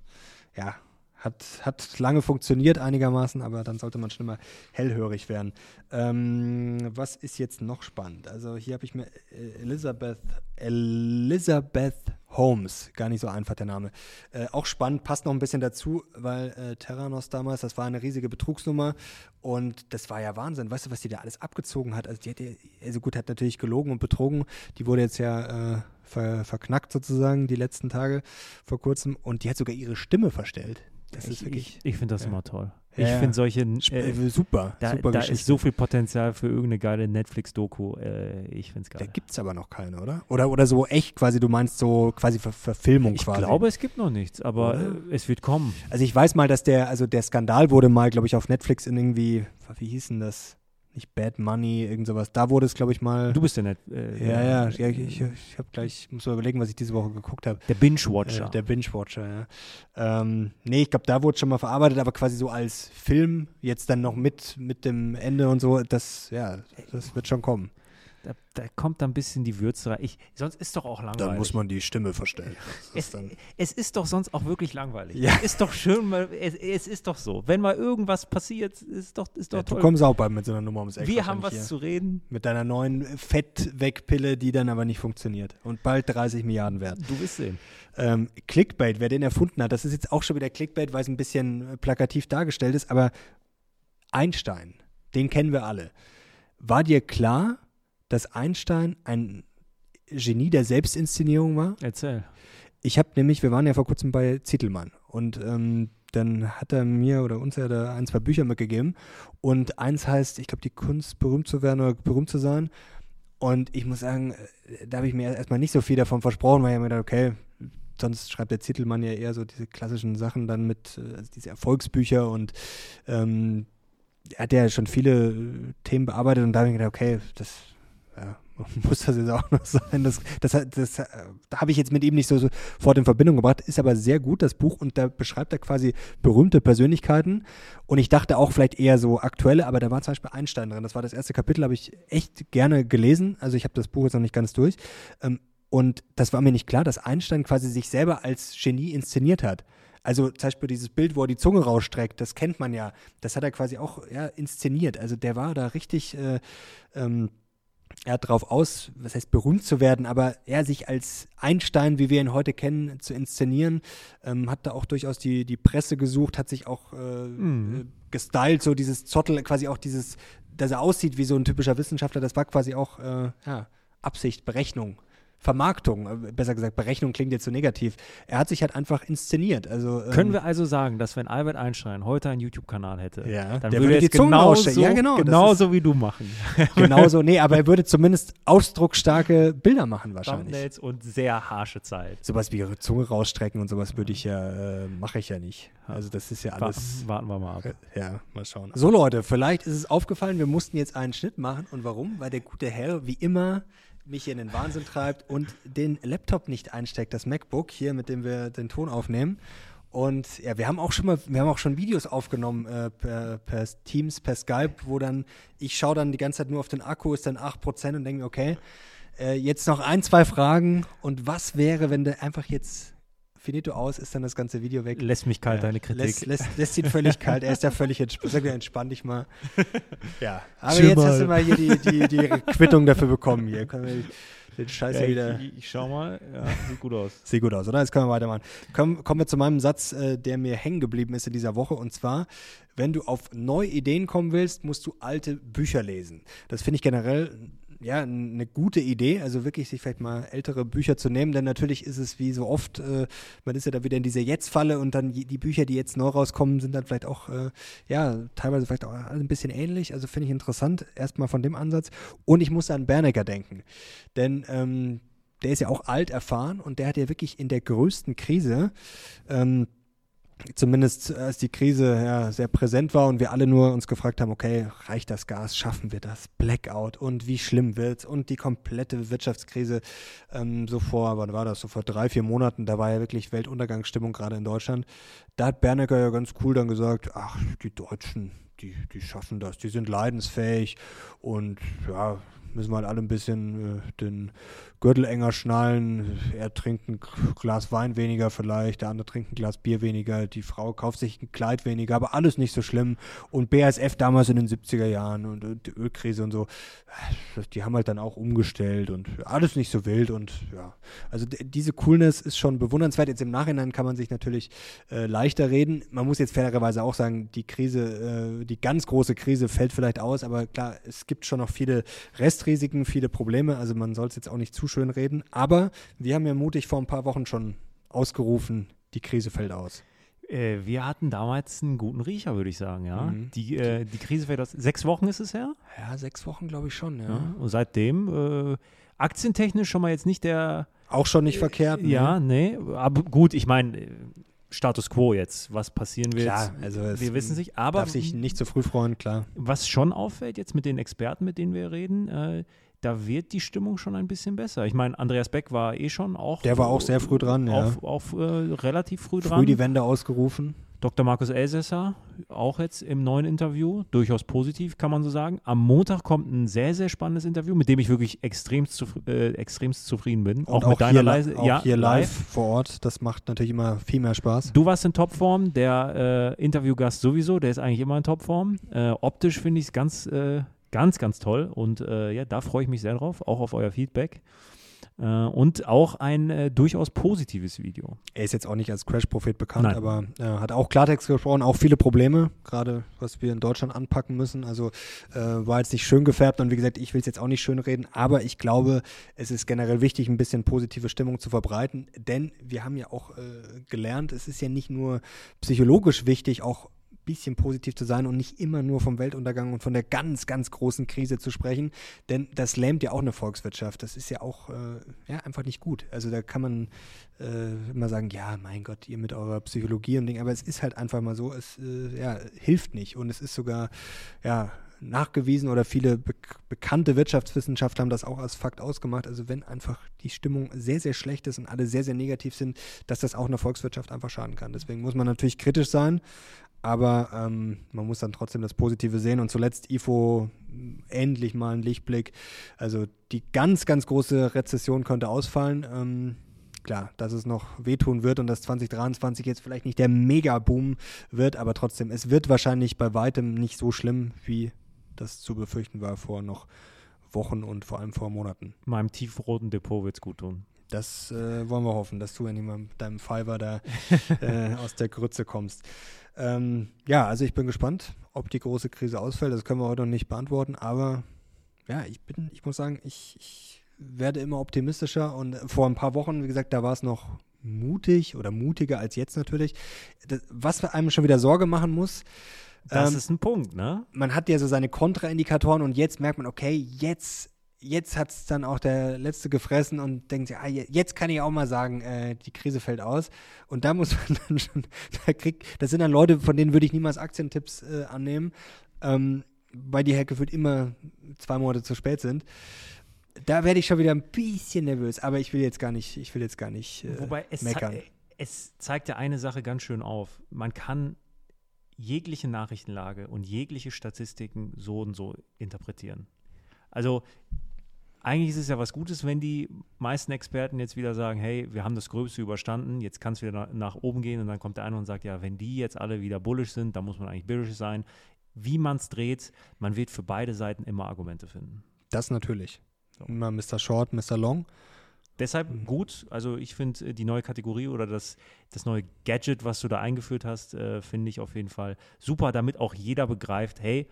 äh, ja, hat, hat lange funktioniert einigermaßen, aber dann sollte man schon immer hellhörig werden. Ähm, was ist jetzt noch spannend? Also hier habe ich mir äh, Elizabeth, Elizabeth Holmes, gar nicht so einfach der Name. Äh, auch spannend, passt noch ein bisschen dazu, weil äh, Terranos damals, das war eine riesige Betrugsnummer und das war ja Wahnsinn. Weißt du, was die da alles abgezogen hat? Also die hat ja, also gut, hat natürlich gelogen und betrogen. Die wurde jetzt ja äh, ver, verknackt sozusagen die letzten Tage vor kurzem und die hat sogar ihre Stimme verstellt. Das ist ich wirklich ich, ich finde das ja. immer toll. Ich ja. finde solche, äh, äh, super, da, super da ist so viel Potenzial für irgendeine geile Netflix-Doku. Äh, ich finde es da geil. gibt es aber noch keine, oder? Oder, oder so echt quasi, du meinst so quasi Ver Verfilmung Ich quasi. glaube, es gibt noch nichts, aber Oder? äh, es wird kommen. Also ich weiß mal, dass der, also der Skandal wurde mal, glaube ich, auf Netflix in irgendwie, wie hieß denn das? Nicht Bad Money, irgend sowas. Da wurde es, glaube ich, mal. Du bist der Net. Äh, ja, ja, ja, ich, ich, ich habe gleich, muss mal überlegen, was ich diese Woche geguckt habe. Der Binge-Watcher. Äh, der Binge-Watcher, ja. Ähm, nee, ich glaube, da wurde schon mal verarbeitet, aber quasi so als Film, jetzt dann noch mit, mit dem Ende und so, das, ja, das wird schon kommen. Da, da kommt dann ein bisschen die Würze rein. Ich, sonst ist doch auch langweilig. Dann muss man die Stimme verstellen. Es, es ist doch sonst auch wirklich langweilig. Ja. Es ist doch schön, mal, es, es ist doch so. Wenn mal irgendwas passiert, ist doch, ist doch ja, du toll. kommst auch bald mit so einer Nummer ums Eck. Wir haben was wahrscheinlich zu reden. hier. Mit deiner neuen Fettwegpille, die dann aber nicht funktioniert. Und bald 30 Milliarden wert. Du wirst sehen. Ähm, Clickbait, wer den erfunden hat, das ist jetzt auch schon wieder Clickbait, weil es ein bisschen äh, plakativ dargestellt ist, aber Einstein, den kennen wir alle. War dir klar, dass Einstein ein Genie der Selbstinszenierung war? Erzähl. Ich habe nämlich, wir waren ja vor kurzem bei Zittelmann und ähm, dann hat er mir oder uns ja da ein, zwei Bücher mitgegeben und eins heißt, ich glaube, die Kunst, berühmt zu werden oder berühmt zu sein. Und ich muss sagen, äh, da habe ich mir erstmal nicht so viel davon versprochen, weil ich mir gedacht, okay, sonst schreibt der Zittelmann ja eher so diese klassischen Sachen dann mit, äh, also diese Erfolgsbücher und ähm, er hat ja schon viele äh, Themen bearbeitet und da habe ich mir gedacht, okay, das ja, muss das jetzt auch noch sein. Das, das, das, äh, da habe ich jetzt mit ihm nicht so sofort in Verbindung gebracht, ist aber sehr gut, das Buch, und da beschreibt er quasi berühmte Persönlichkeiten. Und ich dachte auch vielleicht eher so aktuelle, aber da war zum Beispiel Einstein drin. Das war das erste Kapitel, habe ich echt gerne gelesen. Also ich habe das Buch jetzt noch nicht ganz durch. Ähm, und das war mir nicht klar, dass Einstein quasi sich selber als Genie inszeniert hat. Also zum Beispiel dieses Bild, wo er die Zunge rausstreckt, das kennt man ja. Das hat er quasi auch ja, inszeniert. Also der war da richtig, äh, ähm, er hat darauf aus, was heißt berühmt zu werden, aber er sich als Einstein, wie wir ihn heute kennen, zu inszenieren, ähm, hat da auch durchaus die, die Presse gesucht, hat sich auch äh, Mhm. äh, gestylt, so dieses Zottel, quasi auch dieses, dass er aussieht wie so ein typischer Wissenschaftler, das war quasi auch äh, ja, Absicht, Berechnung. Vermarktung, äh, besser gesagt, Berechnung klingt jetzt so negativ. Er hat sich halt einfach inszeniert. Also, ähm, Können wir also sagen, dass wenn Albert Einstein heute einen YouTube-Kanal hätte, Ja, dann würde er die es Zunge genauso, rausstrecken. Ja, genau, genauso wie du machen. genauso, nee, aber er würde zumindest ausdrucksstarke Bilder machen wahrscheinlich. Thumbnails und sehr harsche Zeit. Sowas wie ihre Zunge rausstrecken und sowas würde ich ja, äh, mache ich ja nicht. Also das ist ja alles. Warten wir mal ab. Äh, Ja, mal schauen. So Leute, vielleicht ist es aufgefallen, wir mussten jetzt einen Schnitt machen. Und warum? Weil der gute Herr, wie immer, mich hier in den Wahnsinn treibt und den Laptop nicht einsteckt, das MacBook hier, mit dem wir den Ton aufnehmen. Und ja, wir haben auch schon mal, wir haben auch schon Videos aufgenommen äh, per, per Teams, per Skype, wo dann, ich schaue dann die ganze Zeit nur auf den Akku, ist dann 8% und denke mir, okay, äh, jetzt noch ein, zwei Fragen. Und was wäre, wenn du einfach jetzt finito aus, ist dann das ganze Video weg. Lässt mich kalt, ja, deine Kritik. Lässt, lässt, lässt ihn völlig kalt. Er ist ja völlig entspannt. Sag mir, entspann dich mal. Ja. Aber Schimmel. jetzt hast du mal hier die, die, die Quittung dafür bekommen. Hier können wir den Scheiß ja, wieder. Ich, ich, schau mal. Ja, sieht gut aus. Sieht gut aus, oder? Jetzt können wir weitermachen. Kommen, kommen wir zu meinem Satz, äh, der mir hängen geblieben ist in dieser Woche. Und zwar, wenn du auf neue Ideen kommen willst, musst du alte Bücher lesen. Das finde ich generell ja, eine gute Idee, also wirklich sich vielleicht mal ältere Bücher zu nehmen, denn natürlich ist es wie so oft, äh, man ist ja da wieder in dieser Jetzt-Falle und dann die Bücher, die jetzt neu rauskommen, sind dann vielleicht auch, äh, ja, teilweise vielleicht auch ein bisschen ähnlich, also finde ich interessant, erstmal von dem Ansatz. Und ich muss an Bernecker denken, denn ähm, der ist ja auch alt erfahren und der hat ja wirklich in der größten Krise ähm, zumindest als die Krise ja, sehr präsent war und wir alle nur uns gefragt haben, okay, reicht das Gas, schaffen wir das, Blackout. Und wie schlimm wird's? Und die komplette Wirtschaftskrise ähm, so vor, wann war das, so vor drei, vier Monaten, da war ja wirklich Weltuntergangsstimmung gerade in Deutschland. Da hat Bernecker ja ganz cool dann gesagt, ach, die Deutschen, die, die schaffen das, die sind leidensfähig und ja, müssen wir halt alle ein bisschen äh, den Gürtel enger schnallen. Er trinkt ein Glas Wein weniger vielleicht, der andere trinkt ein Glas Bier weniger, die Frau kauft sich ein Kleid weniger, aber alles nicht so schlimm. Und BASF damals in den 70er Jahren und, und die Ölkrise und so, die haben halt dann auch umgestellt und alles nicht so wild und ja. Also diese Coolness ist schon bewundernswert. Jetzt im Nachhinein kann man sich natürlich äh, leichter reden. Man muss jetzt fairerweise auch sagen, die Krise, äh, die ganz große Krise fällt vielleicht aus, aber klar, es gibt schon noch viele Restrisiken, viele Probleme. Also man soll es jetzt auch nicht zu schön reden. Aber wir haben ja mutig vor ein paar Wochen schon ausgerufen, die Krise fällt aus. Äh, wir hatten damals einen guten Riecher, würde ich sagen, ja. Mhm. Die, äh, die Krise fällt aus. Sechs Wochen ist es her? Ja, sechs Wochen, glaube ich schon, ja. ja. Und seitdem, äh, aktientechnisch schon mal jetzt nicht der. Auch schon nicht verkehrt. Ne? Ja, nee. Aber gut, ich meine. Äh, Status quo jetzt, was passieren wird. Klar, also wir wissen es nicht, aber darf sich nicht zu früh freuen, klar. Was schon auffällt jetzt mit den Experten, mit denen wir reden, äh, da wird die Stimmung schon ein bisschen besser. Ich meine, Andreas Beck war eh schon auch. Der war auch sehr früh dran, ja. Auf, auf äh, relativ früh, früh dran. Früh die Wende ausgerufen. Dr. Markus Elsässer, auch jetzt im neuen Interview, durchaus positiv, kann man so sagen. Am Montag kommt ein sehr, sehr spannendes Interview, mit dem ich wirklich extremst, zu, äh, extremst zufrieden bin. auch, auch mit deiner Leise. Auch ja, hier live, live, vor Ort, das macht natürlich immer viel mehr Spaß. Du warst in Topform, der äh, Interviewgast sowieso, der ist eigentlich immer in Topform. Äh, optisch finde ich es ganz äh, Ganz, ganz toll. Und äh, ja, da freue ich mich sehr drauf, auch auf euer Feedback. Äh, und auch ein äh, durchaus positives Video. Er ist jetzt auch nicht als Crash-Prophet bekannt, Nein. aber äh, hat auch Klartext gesprochen, auch viele Probleme, gerade was wir in Deutschland anpacken müssen. Also äh, war jetzt nicht schön gefärbt und wie gesagt, ich will es jetzt auch nicht schön reden, aber ich glaube, es ist generell wichtig, ein bisschen positive Stimmung zu verbreiten, denn wir haben ja auch äh, gelernt, es ist ja nicht nur psychologisch wichtig, auch bisschen positiv zu sein und nicht immer nur vom Weltuntergang und von der ganz, ganz großen Krise zu sprechen. Denn das lähmt ja auch eine Volkswirtschaft. Das ist ja auch äh, ja, einfach nicht gut. Also da kann man äh, immer sagen, ja, mein Gott, ihr mit eurer Psychologie und Ding, aber es ist halt einfach mal so, es äh, ja, hilft nicht. Und es ist sogar, ja, nachgewiesen oder viele be bekannte Wirtschaftswissenschaftler haben das auch als Fakt ausgemacht. Also wenn einfach die Stimmung sehr, sehr schlecht ist und alle sehr, sehr negativ sind, dass das auch einer Volkswirtschaft einfach schaden kann. Deswegen muss man natürlich kritisch sein, aber ähm, man muss dann trotzdem das Positive sehen. Und zuletzt IFO endlich mal ein Lichtblick. Also die ganz, ganz große Rezession könnte ausfallen. Ähm, klar, dass es noch wehtun wird und dass 2023 jetzt vielleicht nicht der Mega-Boom wird, aber trotzdem, es wird wahrscheinlich bei weitem nicht so schlimm, wie das zu befürchten war vor noch Wochen und vor allem vor Monaten. Meinem tiefroten Depot wird es gut tun. Das äh, wollen wir hoffen, dass du mal mit deinem Fiverr da äh, aus der Grütze kommst. Ähm, ja, also ich bin gespannt, ob die große Krise ausfällt. Das können wir heute noch nicht beantworten, aber ja, ich bin, ich muss sagen, ich, ich werde immer optimistischer und vor ein paar Wochen, wie gesagt, da war es noch mutig oder mutiger als jetzt natürlich. Das, was einem schon wieder Sorge machen muss, das ähm, ist ein Punkt, ne? Man hat ja so seine Kontraindikatoren und jetzt merkt man, okay, jetzt jetzt hat es dann auch der Letzte gefressen und denkt sich, ah, jetzt kann ich auch mal sagen, äh, die Krise fällt aus. Und da muss man dann schon, da kriegt, das sind dann Leute, von denen würde ich niemals Aktientipps äh, annehmen, ähm, weil die halt gefühlt immer zwei Monate zu spät sind. Da werde ich schon wieder ein bisschen nervös, aber ich will jetzt gar nicht, ich will jetzt gar nicht äh, Wobei es meckern. Es zeigt ja eine Sache ganz schön auf. Man kann jegliche Nachrichtenlage und jegliche Statistiken so und so interpretieren. Also eigentlich ist es ja was Gutes, wenn die meisten Experten jetzt wieder sagen, hey, wir haben das Gröbste überstanden, jetzt kann es wieder nach, nach, oben gehen und dann kommt der eine und sagt, ja, wenn die jetzt alle wieder bullish sind, dann muss man eigentlich bullish sein. Wie man es dreht, man wird für beide Seiten immer Argumente finden. Das natürlich. Immer Mr. Short, Mr. Long. Deshalb mhm. gut. Also ich finde äh, die neue Kategorie oder das, das neue Gadget, was du da eingeführt hast, äh, finde ich auf jeden Fall super, damit auch jeder begreift, hey,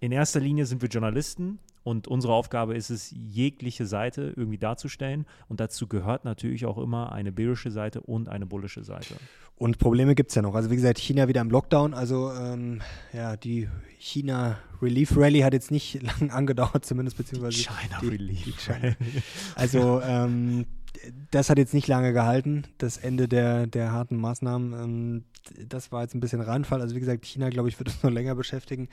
in erster Linie sind wir Journalisten und unsere Aufgabe ist es, jegliche Seite irgendwie darzustellen. Und dazu gehört natürlich auch immer eine bärische Seite und eine bullische Seite. Und Probleme gibt es ja noch. Also wie gesagt, China wieder im Lockdown. Also ähm, ja, die China Relief Rally hat jetzt nicht lang angedauert, zumindest beziehungsweise. China die, Relief. Die China. Also ähm, das hat jetzt nicht lange gehalten, das Ende der, der harten Maßnahmen. Ähm, das war jetzt ein bisschen Reinfall. Also wie gesagt, China, glaube ich, wird uns noch länger beschäftigen.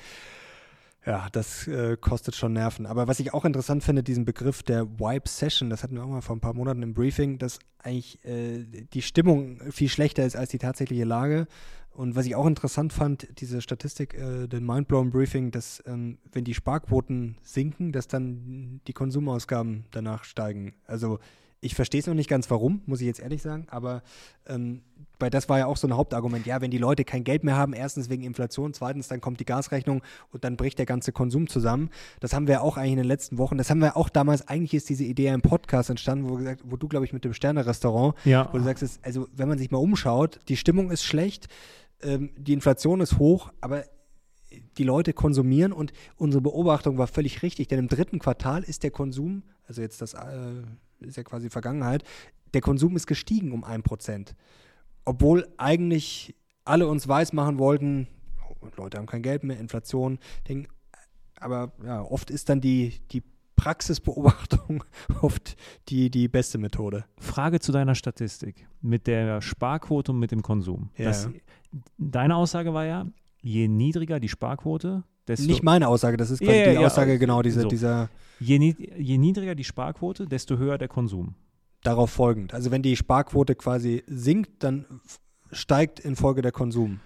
Ja, das äh, kostet schon Nerven. Aber was ich auch interessant finde, diesen Begriff der Wipe Session, das hatten wir auch mal vor ein paar Monaten im Briefing, dass eigentlich äh, die Stimmung viel schlechter ist als die tatsächliche Lage. Und was ich auch interessant fand, diese Statistik, äh, den Mindblown Briefing, dass ähm, wenn die Sparquoten sinken, dass dann die Konsumausgaben danach steigen. Also ich verstehe es noch nicht ganz warum, muss ich jetzt ehrlich sagen, aber ähm, weil das war ja auch so ein Hauptargument. Ja, wenn die Leute kein Geld mehr haben, erstens wegen Inflation, zweitens dann kommt die Gasrechnung und dann bricht der ganze Konsum zusammen. Das haben wir auch eigentlich in den letzten Wochen. Das haben wir auch damals. Eigentlich ist diese Idee im Podcast entstanden, wo, gesagt, wo du, glaube ich, mit dem Sterne-Restaurant, ja. wo du sagst, also wenn man sich mal umschaut, die Stimmung ist schlecht, ähm, die Inflation ist hoch, aber die Leute konsumieren und unsere Beobachtung war völlig richtig, denn im dritten Quartal ist der Konsum, also jetzt das äh, ist ja quasi Vergangenheit, der Konsum ist gestiegen um ein Prozent. Obwohl eigentlich alle uns weiß machen wollten, oh, Leute haben kein Geld mehr, Inflation, Ding. aber ja, oft ist dann die, die Praxisbeobachtung oft die, die beste Methode. Frage zu deiner Statistik mit der Sparquote und mit dem Konsum. Ja. Das, deine Aussage war ja, je niedriger die Sparquote, desto. Nicht meine Aussage, das ist quasi ja, die ja, Aussage genau diese, so. dieser Je, je niedriger die Sparquote, desto höher der Konsum. darauf folgend. Also wenn die Sparquote quasi sinkt, dann steigt in Folge der Konsum.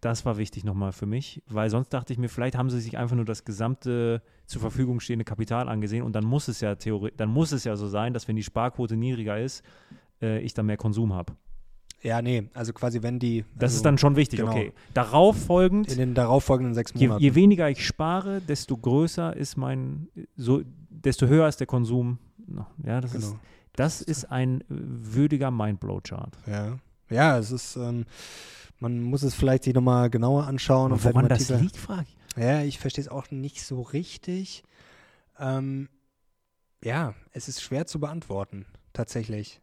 Das war wichtig nochmal für mich, weil sonst dachte ich mir, vielleicht haben sie sich einfach nur das gesamte zur Verfügung stehende Kapital angesehen und dann muss es ja Theorie, dann muss es ja so sein, dass wenn die Sparquote niedriger ist, äh, ich dann mehr Konsum habe. Ja, nee, also quasi wenn die Das also ist dann schon wichtig, genau. okay. Darauf folgend, in den darauffolgenden sechs je, Monaten. je weniger ich spare, desto größer ist mein, so, desto höher ist der Konsum. Ja, das ist, genau. das ist ein würdiger Mindblow-Chart. Ja. ja, es ist, ähm, man muss es vielleicht sich nochmal genauer anschauen. und Aber woran mal das tiefer- liegt, frage ich. Ja, ich verstehe es auch nicht so richtig. Ähm, ja, es ist schwer zu beantworten, tatsächlich.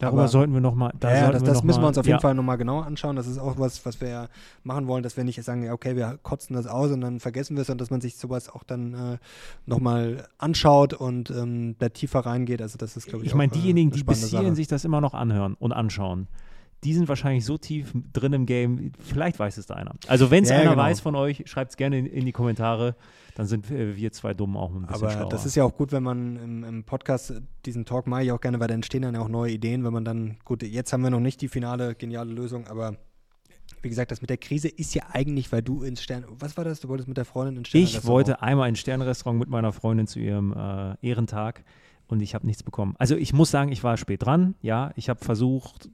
Darüber Aber- sollten wir nochmal. Da ja, das, das müssen wir uns auf jeden ja, Fall nochmal genauer anschauen. Das ist auch was, was wir ja machen wollen, dass wir nicht sagen, ja, okay, wir kotzen das aus und dann vergessen wir es, sondern dass man sich sowas auch dann äh, nochmal anschaut und ähm, da tiefer reingeht. Also das ist, glaube ich, Ich meine, äh, diejenigen, die bis hierhin sich das immer noch anhören und anschauen, die sind wahrscheinlich so tief drin im Game, vielleicht weiß es da einer. Also wenn es Ja, einer genau. weiß von euch, schreibt es gerne in, in die Kommentare, dann sind äh, wir zwei Dummen auch ein bisschen Aber schlauer. das ist ja auch gut, wenn man im, im Podcast diesen Talk mache ich auch gerne, weil da entstehen dann ja auch neue Ideen, wenn man dann, gut, jetzt haben wir noch nicht die finale geniale Lösung, aber wie gesagt, das mit der Krise ist ja eigentlich, weil du ins Stern, was war das? Du wolltest mit der Freundin ins Stern. ich wollte einmal ein Sternrestaurant mit meiner Freundin zu ihrem äh, Ehrentag und ich habe nichts bekommen. Also ich muss sagen, ich war spät dran. Ja, ich habe versucht,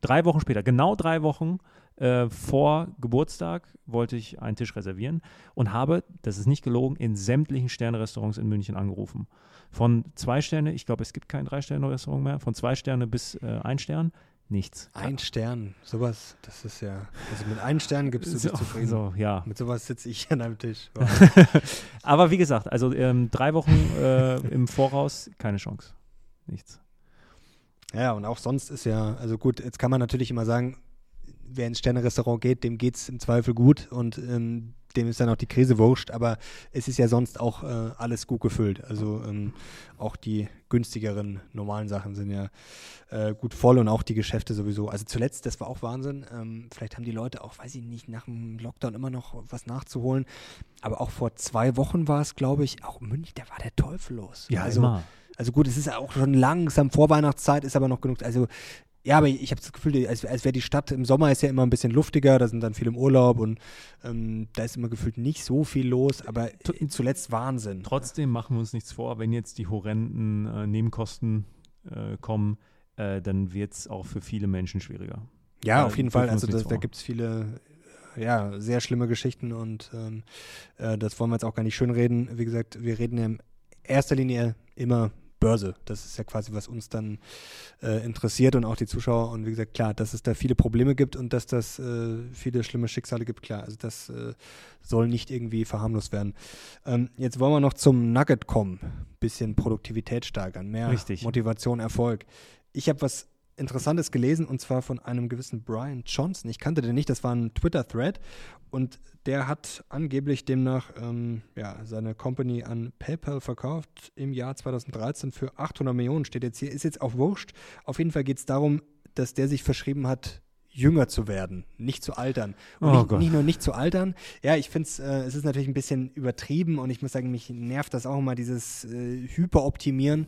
drei Wochen später, genau drei Wochen äh, vor Geburtstag, wollte ich einen Tisch reservieren und habe, das ist nicht gelogen, in sämtlichen Sternrestaurants in München angerufen. Von zwei Sterne, ich glaube, es gibt kein Drei-Sterne-Restaurant mehr, von zwei Sterne bis äh, ein Stern, nichts. Ein Stern, sowas, das ist ja, also mit einem Stern gibst du dich So, zufrieden. so, ja. Mit sowas sitze ich an einem Tisch. Wow. Aber wie gesagt, also ähm, drei Wochen äh, im Voraus, keine Chance. Nichts. Ja, und auch sonst ist ja, also gut, jetzt kann man natürlich immer sagen, wer ins Sterne-Restaurant geht, dem geht es im Zweifel gut und ähm, dem ist dann auch die Krise wurscht, aber es ist ja sonst auch äh, alles gut gefüllt. Also ähm, auch die günstigeren normalen Sachen sind ja äh, gut voll und auch die Geschäfte sowieso. Also zuletzt, das war auch Wahnsinn. Ähm, vielleicht haben die Leute auch, weiß ich nicht, nach dem Lockdown immer noch was nachzuholen. Aber auch vor zwei Wochen war es, glaube ich, auch München, da war der Teufel los. also, immer. also gut, es ist ja auch schon langsam Vorweihnachtszeit, ist aber noch genug. Also Ja, aber ich habe das Gefühl, als, als wäre die Stadt im Sommer ist ja immer ein bisschen luftiger, da sind dann viele im Urlaub und ähm, da ist immer gefühlt nicht so viel los, aber zuletzt Wahnsinn. Trotzdem machen wir uns nichts vor, wenn jetzt die horrenden äh, Nebenkosten äh, kommen, äh, dann wird es auch für viele Menschen schwieriger. Ja, auf jeden Fall. Also das, da gibt es viele ja, sehr schlimme Geschichten und ähm, äh, das wollen wir jetzt auch gar nicht schönreden. Wie gesagt, wir reden in erster Linie immer Börse. Das ist ja quasi, was uns dann äh, interessiert und auch die Zuschauer. Und wie gesagt, klar, dass es da viele Probleme gibt und dass das äh, viele schlimme Schicksale gibt, klar. Also das äh, soll nicht irgendwie verharmlost werden. Ähm, jetzt wollen wir noch zum Nugget kommen. Bisschen Produktivität steigern, mehr Richtig. Motivation, Erfolg. Ich habe was Interessantes gelesen und zwar von einem gewissen Brian Johnson. Ich kannte den nicht, das war ein Twitter-Thread und der hat angeblich demnach ähm, ja, seine Company an PayPal verkauft im Jahr 2013 für 800 Millionen, steht jetzt hier. Ist jetzt auch wurscht. Auf jeden Fall geht es darum, dass der sich verschrieben hat, jünger zu werden, nicht zu altern. Und oh nicht, nicht, nur nicht zu altern. Ja, ich finde es, äh, es ist natürlich ein bisschen übertrieben und ich muss sagen, mich nervt das auch immer, dieses äh, Hyperoptimieren.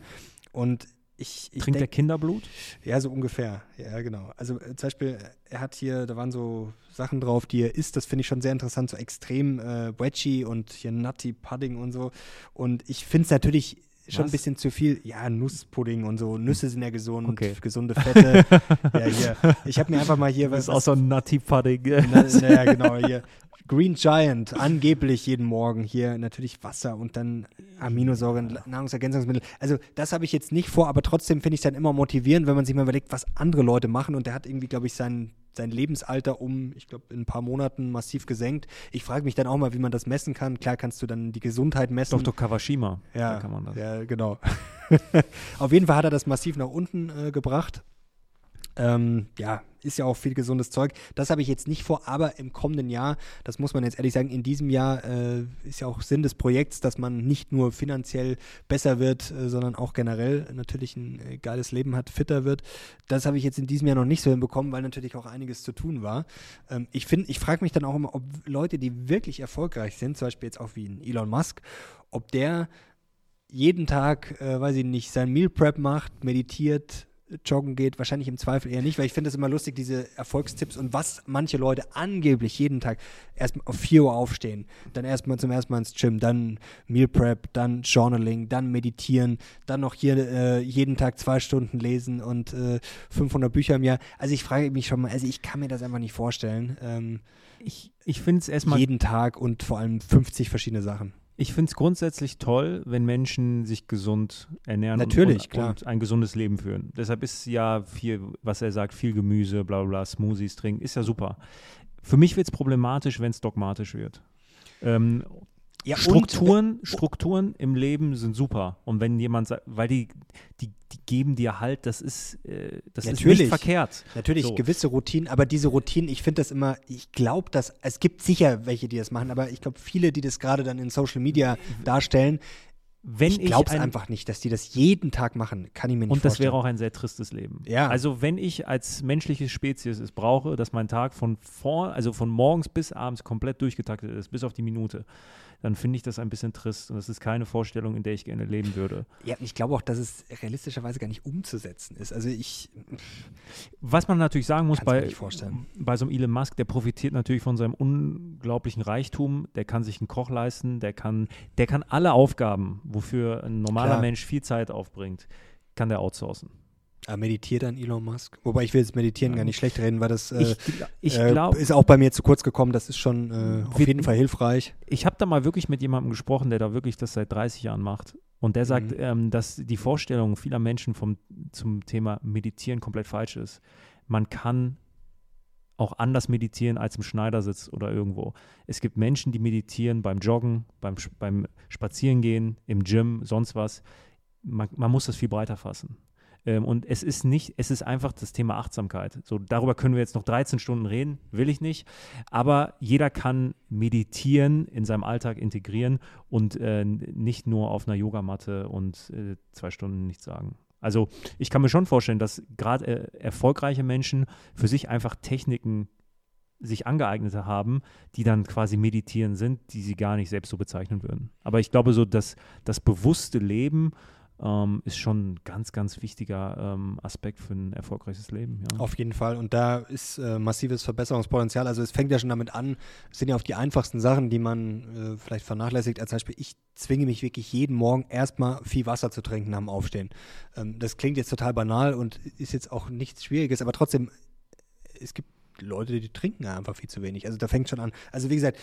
Und ich, ich Trinkt denk, der Kinderblut? Ja, so ungefähr. Ja, genau. Also äh, zum Beispiel, er hat hier, da waren so Sachen drauf, die er isst, das finde ich schon sehr interessant, so extrem äh, wedgy und hier Nutty Pudding und so. Und ich finde es natürlich schon Was? ein bisschen zu viel. Ja, Nusspudding und so. Nüsse sind ja gesund, okay. gesunde Fette. ja, hier. Ich habe mir einfach mal hier was. Das ist auch so ein Nutty Pudding. Naja, na, genau. Hier. Green Giant, angeblich jeden Morgen hier natürlich Wasser und dann Aminosäuren, Nahrungsergänzungsmittel. Also das habe ich jetzt nicht vor, aber trotzdem finde ich es dann immer motivierend, wenn man sich mal überlegt, was andere Leute machen und der hat irgendwie, glaube ich, sein, sein Lebensalter um, ich glaube, in ein paar Monaten massiv gesenkt. Ich frage mich dann auch mal, wie man das messen kann. Klar kannst du dann die Gesundheit messen. Dr. Kawashima, ja, da kann man das. Ja, genau. Auf jeden Fall hat er das massiv nach unten äh, gebracht. Ähm, ja, ist ja auch viel gesundes Zeug. Das habe ich jetzt nicht vor, aber im kommenden Jahr, das muss man jetzt ehrlich sagen, in diesem Jahr äh, ist ja auch Sinn des Projekts, dass man nicht nur finanziell besser wird, äh, sondern auch generell natürlich ein äh, geiles Leben hat, fitter wird. Das habe ich jetzt in diesem Jahr noch nicht so hinbekommen, weil natürlich auch einiges zu tun war. Ähm, ich finde, ich frage mich dann auch immer, ob Leute, die wirklich erfolgreich sind, zum Beispiel jetzt auch wie ein Elon Musk, ob der jeden Tag, äh, weiß ich nicht, sein Meal Prep macht, meditiert, joggen geht, wahrscheinlich im Zweifel eher nicht, weil ich finde es immer lustig, diese Erfolgstipps und was manche Leute angeblich jeden Tag erst auf 4 Uhr aufstehen, dann erstmal zum ersten Mal ins Gym, dann Meal Prep, dann Journaling, dann meditieren, dann noch hier äh, jeden Tag zwei Stunden lesen und äh, 500 Bücher im Jahr. Also ich frage mich schon mal, also ich kann mir das einfach nicht vorstellen. Ähm, ich ich finde es erstmal. Jeden Tag und vor allem 50 verschiedene Sachen. Ich finde es grundsätzlich toll, wenn Menschen sich gesund ernähren Natürlich, und, und, und, ein gesundes Leben führen. Deshalb ist ja viel, was er sagt, viel Gemüse, bla bla, Smoothies trinken, ist ja super. Für mich wird es problematisch, wenn es dogmatisch wird. Ähm, ja, Strukturen, Strukturen im Leben sind super. Und wenn jemand sagt, weil die, die, die geben dir halt, das ist, äh, das ist nicht verkehrt. Natürlich, so. gewisse Routinen, aber diese Routinen, ich finde das immer, ich glaube, dass, es gibt sicher welche, die das machen, aber ich glaube, viele, die das gerade dann in Social Media darstellen, wenn ich glaube es einfach nicht, dass die das jeden Tag machen. Kann ich mir nicht und vorstellen. Und das wäre auch ein sehr tristes Leben. Ja. Also wenn ich als menschliche Spezies es brauche, dass mein Tag von vor, also von morgens bis abends komplett durchgetaktet ist, bis auf die Minute, dann finde ich das ein bisschen trist. Und das ist keine Vorstellung, in der ich gerne leben würde. Ja, ich glaube auch, dass es realistischerweise gar nicht umzusetzen ist. Also ich. Was man natürlich sagen muss, bei, bei so einem Elon Musk, der profitiert natürlich von seinem unglaublichen Reichtum, der kann sich einen Koch leisten, der kann, der kann alle Aufgaben, wofür ein normaler Klar. Mensch viel Zeit aufbringt, kann der outsourcen. Ah, meditiert dann Elon Musk? Wobei ich will jetzt meditieren ja. gar nicht schlecht reden, weil das äh, ich, ich äh, glaub, ist auch bei mir zu kurz gekommen. Das ist schon äh, auf jeden Fall hilfreich. Ich habe da mal wirklich mit jemandem gesprochen, der da wirklich das seit 30 Jahren macht. Und der sagt, mhm. ähm, dass die Vorstellung vieler Menschen vom, zum Thema Meditieren komplett falsch ist. Man kann auch anders meditieren als im Schneidersitz oder irgendwo. Es gibt Menschen, die meditieren beim Joggen, beim, beim Spazierengehen, im Gym, sonst was. Man, man muss das viel breiter fassen. Ähm, und es ist nicht, es ist einfach das Thema Achtsamkeit. So, darüber können wir jetzt noch 13 Stunden reden, will ich nicht. Aber jeder kann meditieren, in seinem Alltag integrieren und äh, nicht nur auf einer Yogamatte und äh, zwei Stunden nichts sagen. Also ich kann mir schon vorstellen, dass gerade äh, erfolgreiche Menschen für sich einfach Techniken sich angeeignet haben, die dann quasi meditieren sind, die sie gar nicht selbst so bezeichnen würden. Aber ich glaube, so dass das bewusste Leben ähm, ist schon ein ganz, ganz wichtiger ähm, Aspekt für ein erfolgreiches Leben. Ja. Auf jeden Fall. Und da ist äh, massives Verbesserungspotenzial. Also es fängt ja schon damit an, es sind ja auch die einfachsten Sachen, die man äh, vielleicht vernachlässigt. Als Beispiel, ich zwinge mich wirklich jeden Morgen erstmal viel Wasser zu trinken dem Aufstehen. Ähm, das klingt jetzt total banal und ist jetzt auch nichts Schwieriges, aber trotzdem, es gibt Leute, die trinken einfach viel zu wenig. Also da fängt schon an. Also wie gesagt,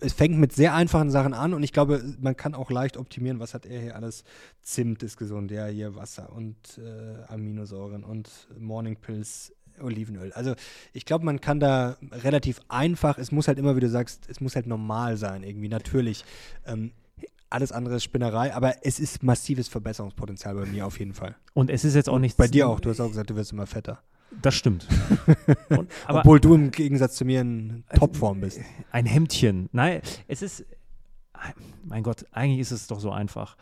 es fängt mit sehr einfachen Sachen an und ich glaube, man kann auch leicht optimieren, was hat er hier alles. Zimt ist gesund, ja, hier Wasser und äh, Aminosäuren und Morning Pills, Olivenöl. Also ich glaube, man kann da relativ einfach, es muss halt immer, wie du sagst, es muss halt normal sein, irgendwie natürlich. Ähm, alles andere ist Spinnerei, aber es ist massives Verbesserungspotenzial bei mir auf jeden Fall. Und es ist jetzt auch nichts. Bei dir auch, du hast auch gesagt, du wirst immer fetter. Das stimmt. Und, Obwohl du im Gegensatz zu mir in Topform bist. Ein Hemdchen. Nein, es ist, mein Gott, eigentlich ist es doch so einfach.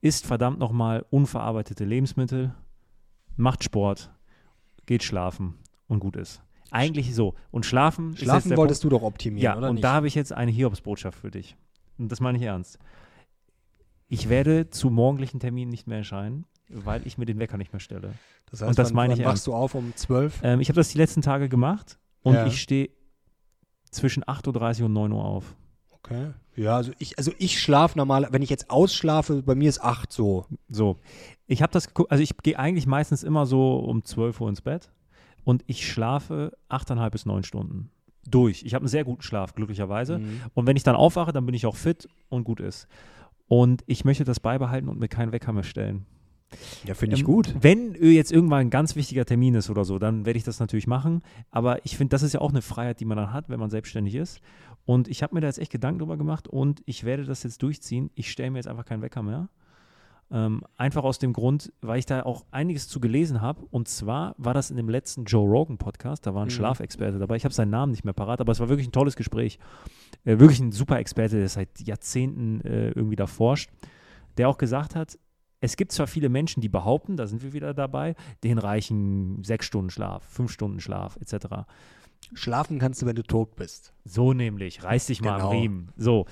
Isst verdammt nochmal unverarbeitete Lebensmittel, macht Sport, geht schlafen und gut ist. Eigentlich so. Und schlafen. Schlafen wolltest Punkt. du doch optimieren, ja, oder? Und nicht? da habe ich jetzt eine Hiobsbotschaft für dich. Und das meine ich ernst. Ich werde zu morgendlichen Terminen nicht mehr erscheinen weil ich mir den Wecker nicht mehr stelle. Das heißt, und das wann, meine ich wann wachst du auf um 12? Ähm, ich habe das die letzten Tage gemacht und ja. ich stehe zwischen 8.30 Uhr und 9 Uhr auf. Okay. Ja, also ich, also ich schlafe normal, wenn ich jetzt ausschlafe, bei mir ist 8 so. So. Ich habe das geguckt, also ich gehe eigentlich meistens immer so um 12 Uhr ins Bett und ich schlafe 8,5 bis 9 Stunden durch. Ich habe einen sehr guten Schlaf, glücklicherweise. Mhm. Und wenn ich dann aufwache, dann bin ich auch fit und gut ist. Und ich möchte das beibehalten und mir keinen Wecker mehr stellen. Ja, finde ich ähm, gut. Wenn jetzt irgendwann ein ganz wichtiger Termin ist oder so, dann werde ich das natürlich machen. Aber ich finde, das ist ja auch eine Freiheit, die man dann hat, wenn man selbstständig ist. Und ich habe mir da jetzt echt Gedanken drüber gemacht und ich werde das jetzt durchziehen. Ich stelle mir jetzt einfach keinen Wecker mehr. Ähm, einfach aus dem Grund, weil ich da auch einiges zu gelesen habe. Und zwar war das in dem letzten Joe Rogan Podcast. Da war ein mhm. Schlafexperte dabei. Ich habe seinen Namen nicht mehr parat, aber es war wirklich ein tolles Gespräch. Äh, wirklich ein super Experte, der seit Jahrzehnten äh, irgendwie da forscht. Der auch gesagt hat, es gibt zwar viele Menschen, die behaupten, da sind wir wieder dabei, denen reichen sechs Stunden Schlaf, fünf Stunden Schlaf etc. Schlafen kannst du, wenn du tot bist. So nämlich, reiß dich mal genau. am Riemen. So,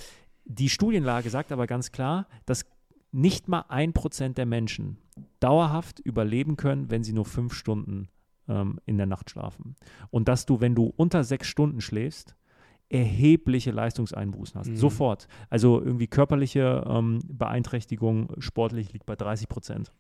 die Studienlage sagt aber ganz klar, dass nicht mal ein Prozent der Menschen dauerhaft überleben können, wenn sie nur fünf Stunden ähm, in der Nacht schlafen. Und dass du, wenn du unter sechs Stunden schläfst, erhebliche Leistungseinbußen hast. Mhm. Sofort. Also irgendwie körperliche ähm, Beeinträchtigung sportlich liegt bei 30 Prozent.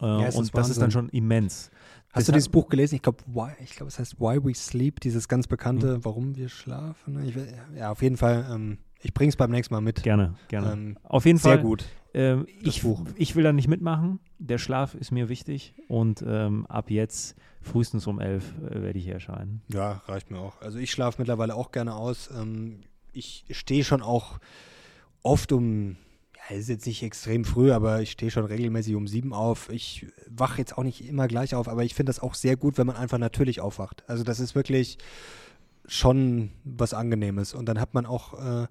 Äh, ja, und das, das ist dann schon immens. Hast das du dieses Buch gelesen? Ich glaube, ich glaube, es heißt Why We Sleep, dieses ganz bekannte, mhm. warum wir schlafen. Ich, ja, auf jeden Fall. Ähm, ich bringe es beim nächsten Mal mit. Gerne, gerne. Ähm, auf jeden sehr Fall. Sehr gut. Ähm, ich, ich will da nicht mitmachen. Der Schlaf ist mir wichtig und ähm, ab jetzt frühestens um elf äh, werde ich hier erscheinen. Ja, reicht mir auch. Also ich schlafe mittlerweile auch gerne aus. Ähm, ich stehe schon auch oft um, ja, ist jetzt nicht extrem früh, aber ich stehe schon regelmäßig um sieben auf. Ich wache jetzt auch nicht immer gleich auf, aber ich finde das auch sehr gut, wenn man einfach natürlich aufwacht. Also das ist wirklich schon was Angenehmes. Und dann hat man auch äh,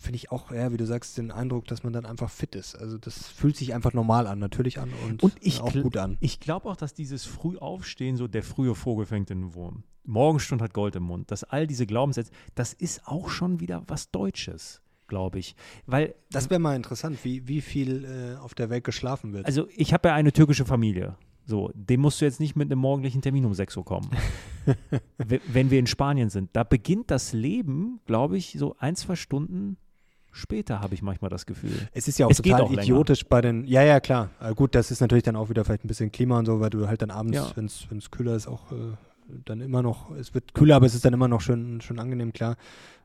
finde ich auch, ja, wie du sagst, den Eindruck, dass man dann einfach fit ist. Also das fühlt sich einfach normal an, natürlich an und, und ich auch gut an. Ich glaube auch, dass dieses Frühaufstehen, so der frühe Vogel fängt den Wurm. Morgenstund hat Gold im Mund. Dass all diese Glaubenssätze, das ist auch schon wieder was Deutsches glaube ich. Weil, das wäre mal interessant, wie, wie viel äh, auf der Welt geschlafen wird. Also ich habe ja eine türkische Familie. So, dem musst du jetzt nicht mit einem morgendlichen Termin um 6 Uhr kommen. Wenn wir in Spanien sind, da beginnt das Leben, glaube ich, so ein, zwei Stunden später, habe ich manchmal das Gefühl. Es ist ja auch es total auch idiotisch bei den, ja, ja, klar. Äh, gut, das ist natürlich dann auch wieder vielleicht ein bisschen Klima und so, weil du halt dann abends, ja. wenn es kühler ist, auch äh, dann immer noch, es wird kühler, aber es ist dann immer noch schön, schön angenehm, klar.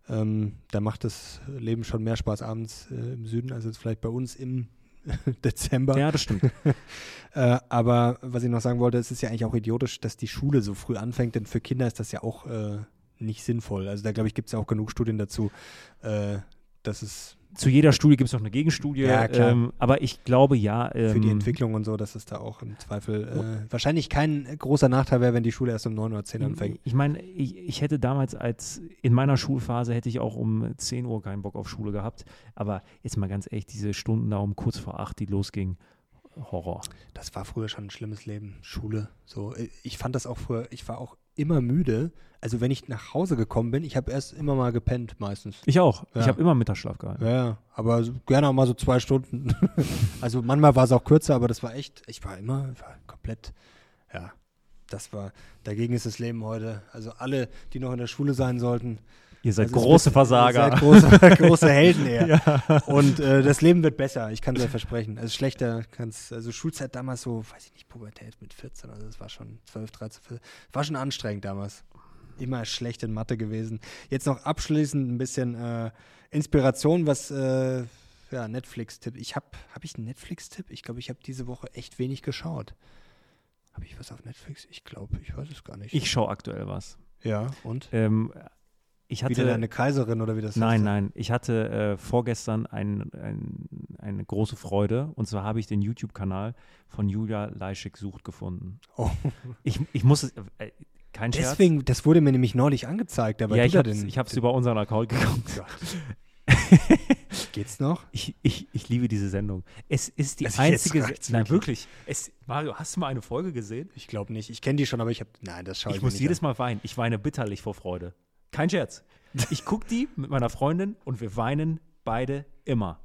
Ähm, da macht das Leben schon mehr Spaß abends äh, im Süden, als jetzt vielleicht bei uns im Dezember. Ja, das stimmt. äh, aber was ich noch sagen wollte, es ist ja eigentlich auch idiotisch, dass die Schule so früh anfängt, denn für Kinder ist das ja auch äh, nicht sinnvoll. Also da glaube ich, gibt es ja auch genug Studien dazu, äh, dass es zu jeder Studie gibt es noch eine Gegenstudie. Ja, klar. Ähm, aber ich glaube ja. Ähm, Für die Entwicklung und so, dass es da auch im Zweifel äh, wahrscheinlich kein großer Nachteil wäre, wenn die Schule erst um 9 oder 10 anfängt. Ich meine, ich, ich, hätte damals als in meiner Schulphase hätte ich auch um 10 Uhr keinen Bock auf Schule gehabt. Aber jetzt mal ganz ehrlich, diese Stunden da um kurz vor 8, die losging, Horror. Das war früher schon ein schlimmes Leben, Schule. So, ich fand das auch früher, ich war auch immer müde. Also wenn ich nach Hause gekommen bin, ich habe erst immer mal gepennt meistens. Ich auch. Ich Ja. habe immer Mittagsschlaf gehalten. Ja, ja, aber so- gerne auch mal so zwei Stunden. also manchmal war es auch kürzer, aber das war echt, ich war immer ich war komplett, ja, das war, dagegen ist das Leben heute. Also alle, die noch in der Schule sein sollten. Ihr seid also große Versager. Ihr seid große, große Helden eher. Und äh, das Leben wird besser, ich kann es euch versprechen. Also schlechter kann's, also Schulzeit damals so, weiß ich nicht, Pubertät mit 14, also das war schon 12, 13, 14, war schon anstrengend damals. Immer schlecht in Mathe gewesen. Jetzt noch abschließend ein bisschen äh, Inspiration, was äh, ja, Netflix-Tipp. Ich habe, habe ich einen Netflix-Tipp? Ich glaube, ich habe diese Woche echt wenig geschaut. Habe ich was auf Netflix? Ich glaube, ich weiß es gar nicht. Ich schaue aktuell was. ja, und? Ähm, ich hatte. Wieder deine Kaiserin oder wie das Nein, heißt? nein. Ich hatte äh, vorgestern ein, ein, eine große Freude. Und zwar habe ich den YouTube-Kanal von Julia Leischig sucht gefunden. Oh. Ich, ich muss es. Äh, kein Scherz. Deswegen, das wurde mir nämlich neulich angezeigt. Aber ja, ich habe ich den- über unseren Account geguckt. Geht's noch? Ich, ich, ich liebe diese Sendung. Es ist die Also einzige. Nein, wirklich. Es, Mario, hast du mal eine Folge gesehen? Ich glaube nicht. Ich kenne die schon, aber ich habe. Nein, das schaue ich, Ich mir muss nicht jedes an. Mal weinen. Ich weine bitterlich vor Freude. Kein Scherz. Ich gucke die mit meiner Freundin und wir weinen beide immer.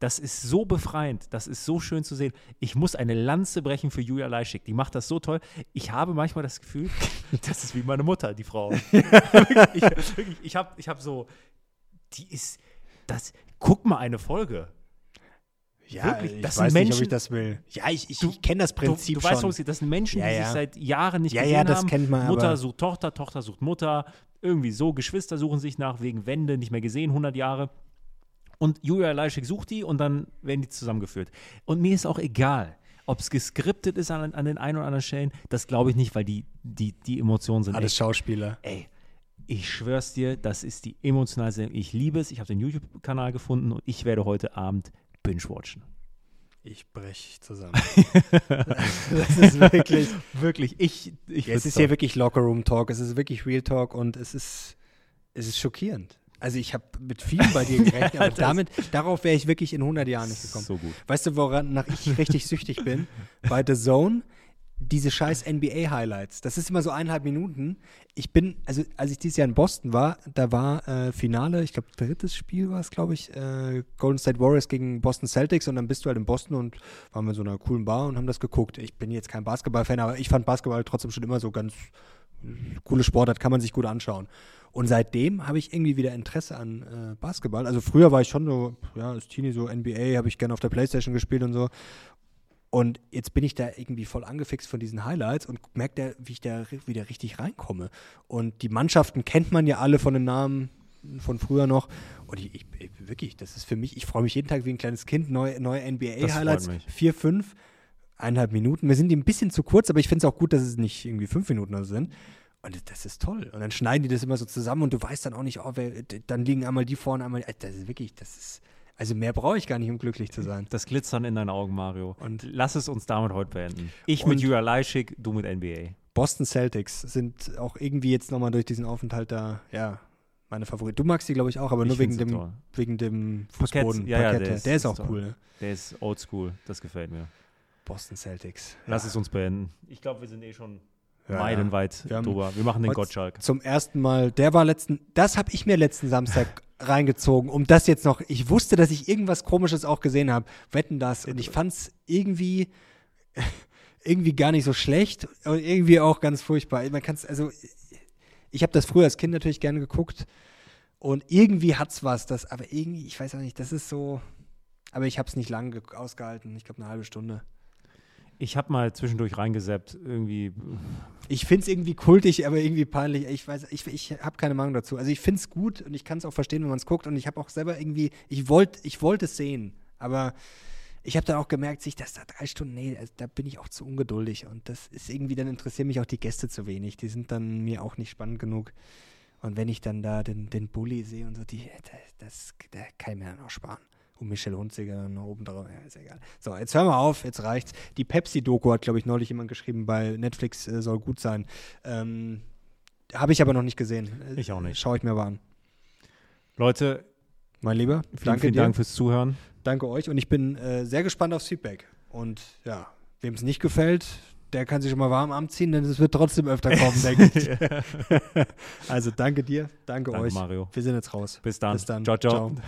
Das ist so befreiend. Das ist so schön zu sehen. Ich muss eine Lanze brechen für Julia Leischig. Die macht das so toll. Ich habe manchmal das Gefühl, das ist wie meine Mutter, die Frau. ich wirklich, ich habe ich hab so, die ist, das, guck mal eine Folge. Ja, Wirklich, ich das sind weiß nicht, ob Menschen- ich das will. Ja, ich, ich, Du- ich kenne das Du, Prinzip du weißt, worum schon. geht. Das sind Menschen, Ja, die ja. sich seit Jahren nicht Ja, gesehen ja, das haben. kennt man, Mutter sucht Tochter, Tochter sucht Mutter. Irgendwie so. Geschwister suchen sich nach wegen Wende, nicht mehr gesehen, 100 Jahre. Und Julia Leischig sucht die und dann werden die zusammengeführt. Und mir ist auch egal, ob es geskriptet ist an, an den ein oder anderen Stellen. Das glaube ich nicht, weil die, die, die Emotionen sind Alles echt Schauspieler. Ey, ich schwör's dir, das ist die emotionalste. Ich liebe es. Ich habe den YouTube-Kanal gefunden und ich werde heute Abend binge-watchen. Ich brech zusammen. das ist wirklich. Wirklich, ich. ich Ja, es ist hier wirklich Locker-Room Talk. Es ist wirklich Real Talk und es ist, es ist schockierend. Also ich habe mit vielen bei dir gerechnet, aber das- damit, darauf wäre ich wirklich in 100 Jahren nicht gekommen. So gut. Weißt du, woran nach ich richtig süchtig bin? Bei The Zone, diese scheiß NBA-Highlights. Das ist immer so eineinhalb Minuten. Ich bin, also als ich dieses Jahr in Boston war, da war äh, Finale, ich glaube, drittes Spiel war es, glaube ich, äh, Golden State Warriors gegen Boston Celtics und dann bist du halt in Boston und waren wir in so einer coolen Bar und haben das geguckt. Ich bin jetzt kein Basketball-Fan, aber ich fand Basketball trotzdem schon immer so ganz äh, coole Sportart, kann man sich gut anschauen. Und seitdem habe ich irgendwie wieder Interesse an äh, Basketball. Also früher war ich schon so, ja, als Teenie so NBA, habe ich gerne auf der Playstation gespielt und so. Und jetzt bin ich da irgendwie voll angefixt von diesen Highlights und merke da, wie ich da wieder richtig reinkomme. Und die Mannschaften kennt man ja alle von den Namen von früher noch. Und ich, ich, ich wirklich, das ist für mich, ich freue mich jeden Tag wie ein kleines Kind, neue, neue NBA-Highlights. Vier, fünf, eineinhalb Minuten. Mir sind die ein bisschen zu kurz, aber ich finde es auch gut, dass es nicht irgendwie fünf Minuten sind. Und das- ist toll. Und dann schneiden die das immer so zusammen und du weißt dann auch nicht, oh, wer, dann liegen einmal die vorne, einmal. äh, Das ist wirklich, das ist. Also mehr brauche ich gar nicht, um glücklich zu sein. Das Glitzern in deinen Augen, Mario. Und- lass es uns damit heute beenden. Ich mit Julia Leischig, du mit NBA. Boston Celtics sind auch irgendwie jetzt nochmal durch diesen Aufenthalt da, ja, meine Favorit. Du magst die, glaube ich, auch, aber Ich nur wegen dem, toll. wegen dem Parkett, Fußboden. ja, ja, Parkett, der ist- der ist ist auch toll. cool, ne? Der ist oldschool, das gefällt mir. Boston Celtics. Lass ja. es uns beenden. Ich glaube, wir sind eh schon Ja, meilenweit Wir haben drüber. Wir machen den Gottschalk. Zum ersten Mal, der war letzten, das habe ich mir letzten Samstag reingezogen, um das jetzt noch, ich wusste, dass ich irgendwas Komisches auch gesehen habe. Wetten das. Und ich fand es irgendwie, irgendwie gar nicht so schlecht und irgendwie auch ganz furchtbar. Man kann es, also, ich habe das früher als Kind natürlich gerne geguckt und irgendwie hat es was, das, aber irgendwie, ich weiß auch nicht, das ist so, aber ich habe es nicht lange ge- ausgehalten. Ich glaube, eine halbe Stunde. Ich habe mal zwischendurch reingesappt, irgendwie. Ich finde es irgendwie kultig, aber irgendwie peinlich. Ich weiß, ich, ich habe keine Meinung dazu. Also ich finde es gut und ich kann es auch verstehen, wenn man es guckt. Und ich habe auch selber irgendwie, ich wollte ich wollt es sehen, aber ich habe dann auch gemerkt, sich das da drei Stunden, nee, also da bin ich auch zu ungeduldig. Und das ist irgendwie, dann interessieren mich auch die Gäste zu wenig. Die sind dann mir auch nicht spannend genug. Und wenn ich dann da den, den Bulli sehe und so, die, das, das da kann ich mir dann auch sparen. Und Michelle Hunziger noch oben drauf, ja, ist egal. So, jetzt hören wir auf, jetzt reicht's. Die Pepsi-Doku hat, glaube ich, neulich jemand geschrieben, bei Netflix äh, soll gut sein. Ähm, Habe ich aber noch nicht gesehen. Äh, Ich auch nicht. Schaue ich mir aber an. Leute, Mein Lieber, vielen, danke vielen dir. Dank fürs Zuhören. Danke euch und ich bin äh, sehr gespannt aufs Feedback. Und ja, wem es nicht gefällt, der kann sich schon mal warm anziehen, denn es wird trotzdem öfter kommen, denke ich. also danke dir, danke, Danke, euch. Mario. Wir sind jetzt raus. Bis dann. Bis dann. Ciao, ciao. ciao.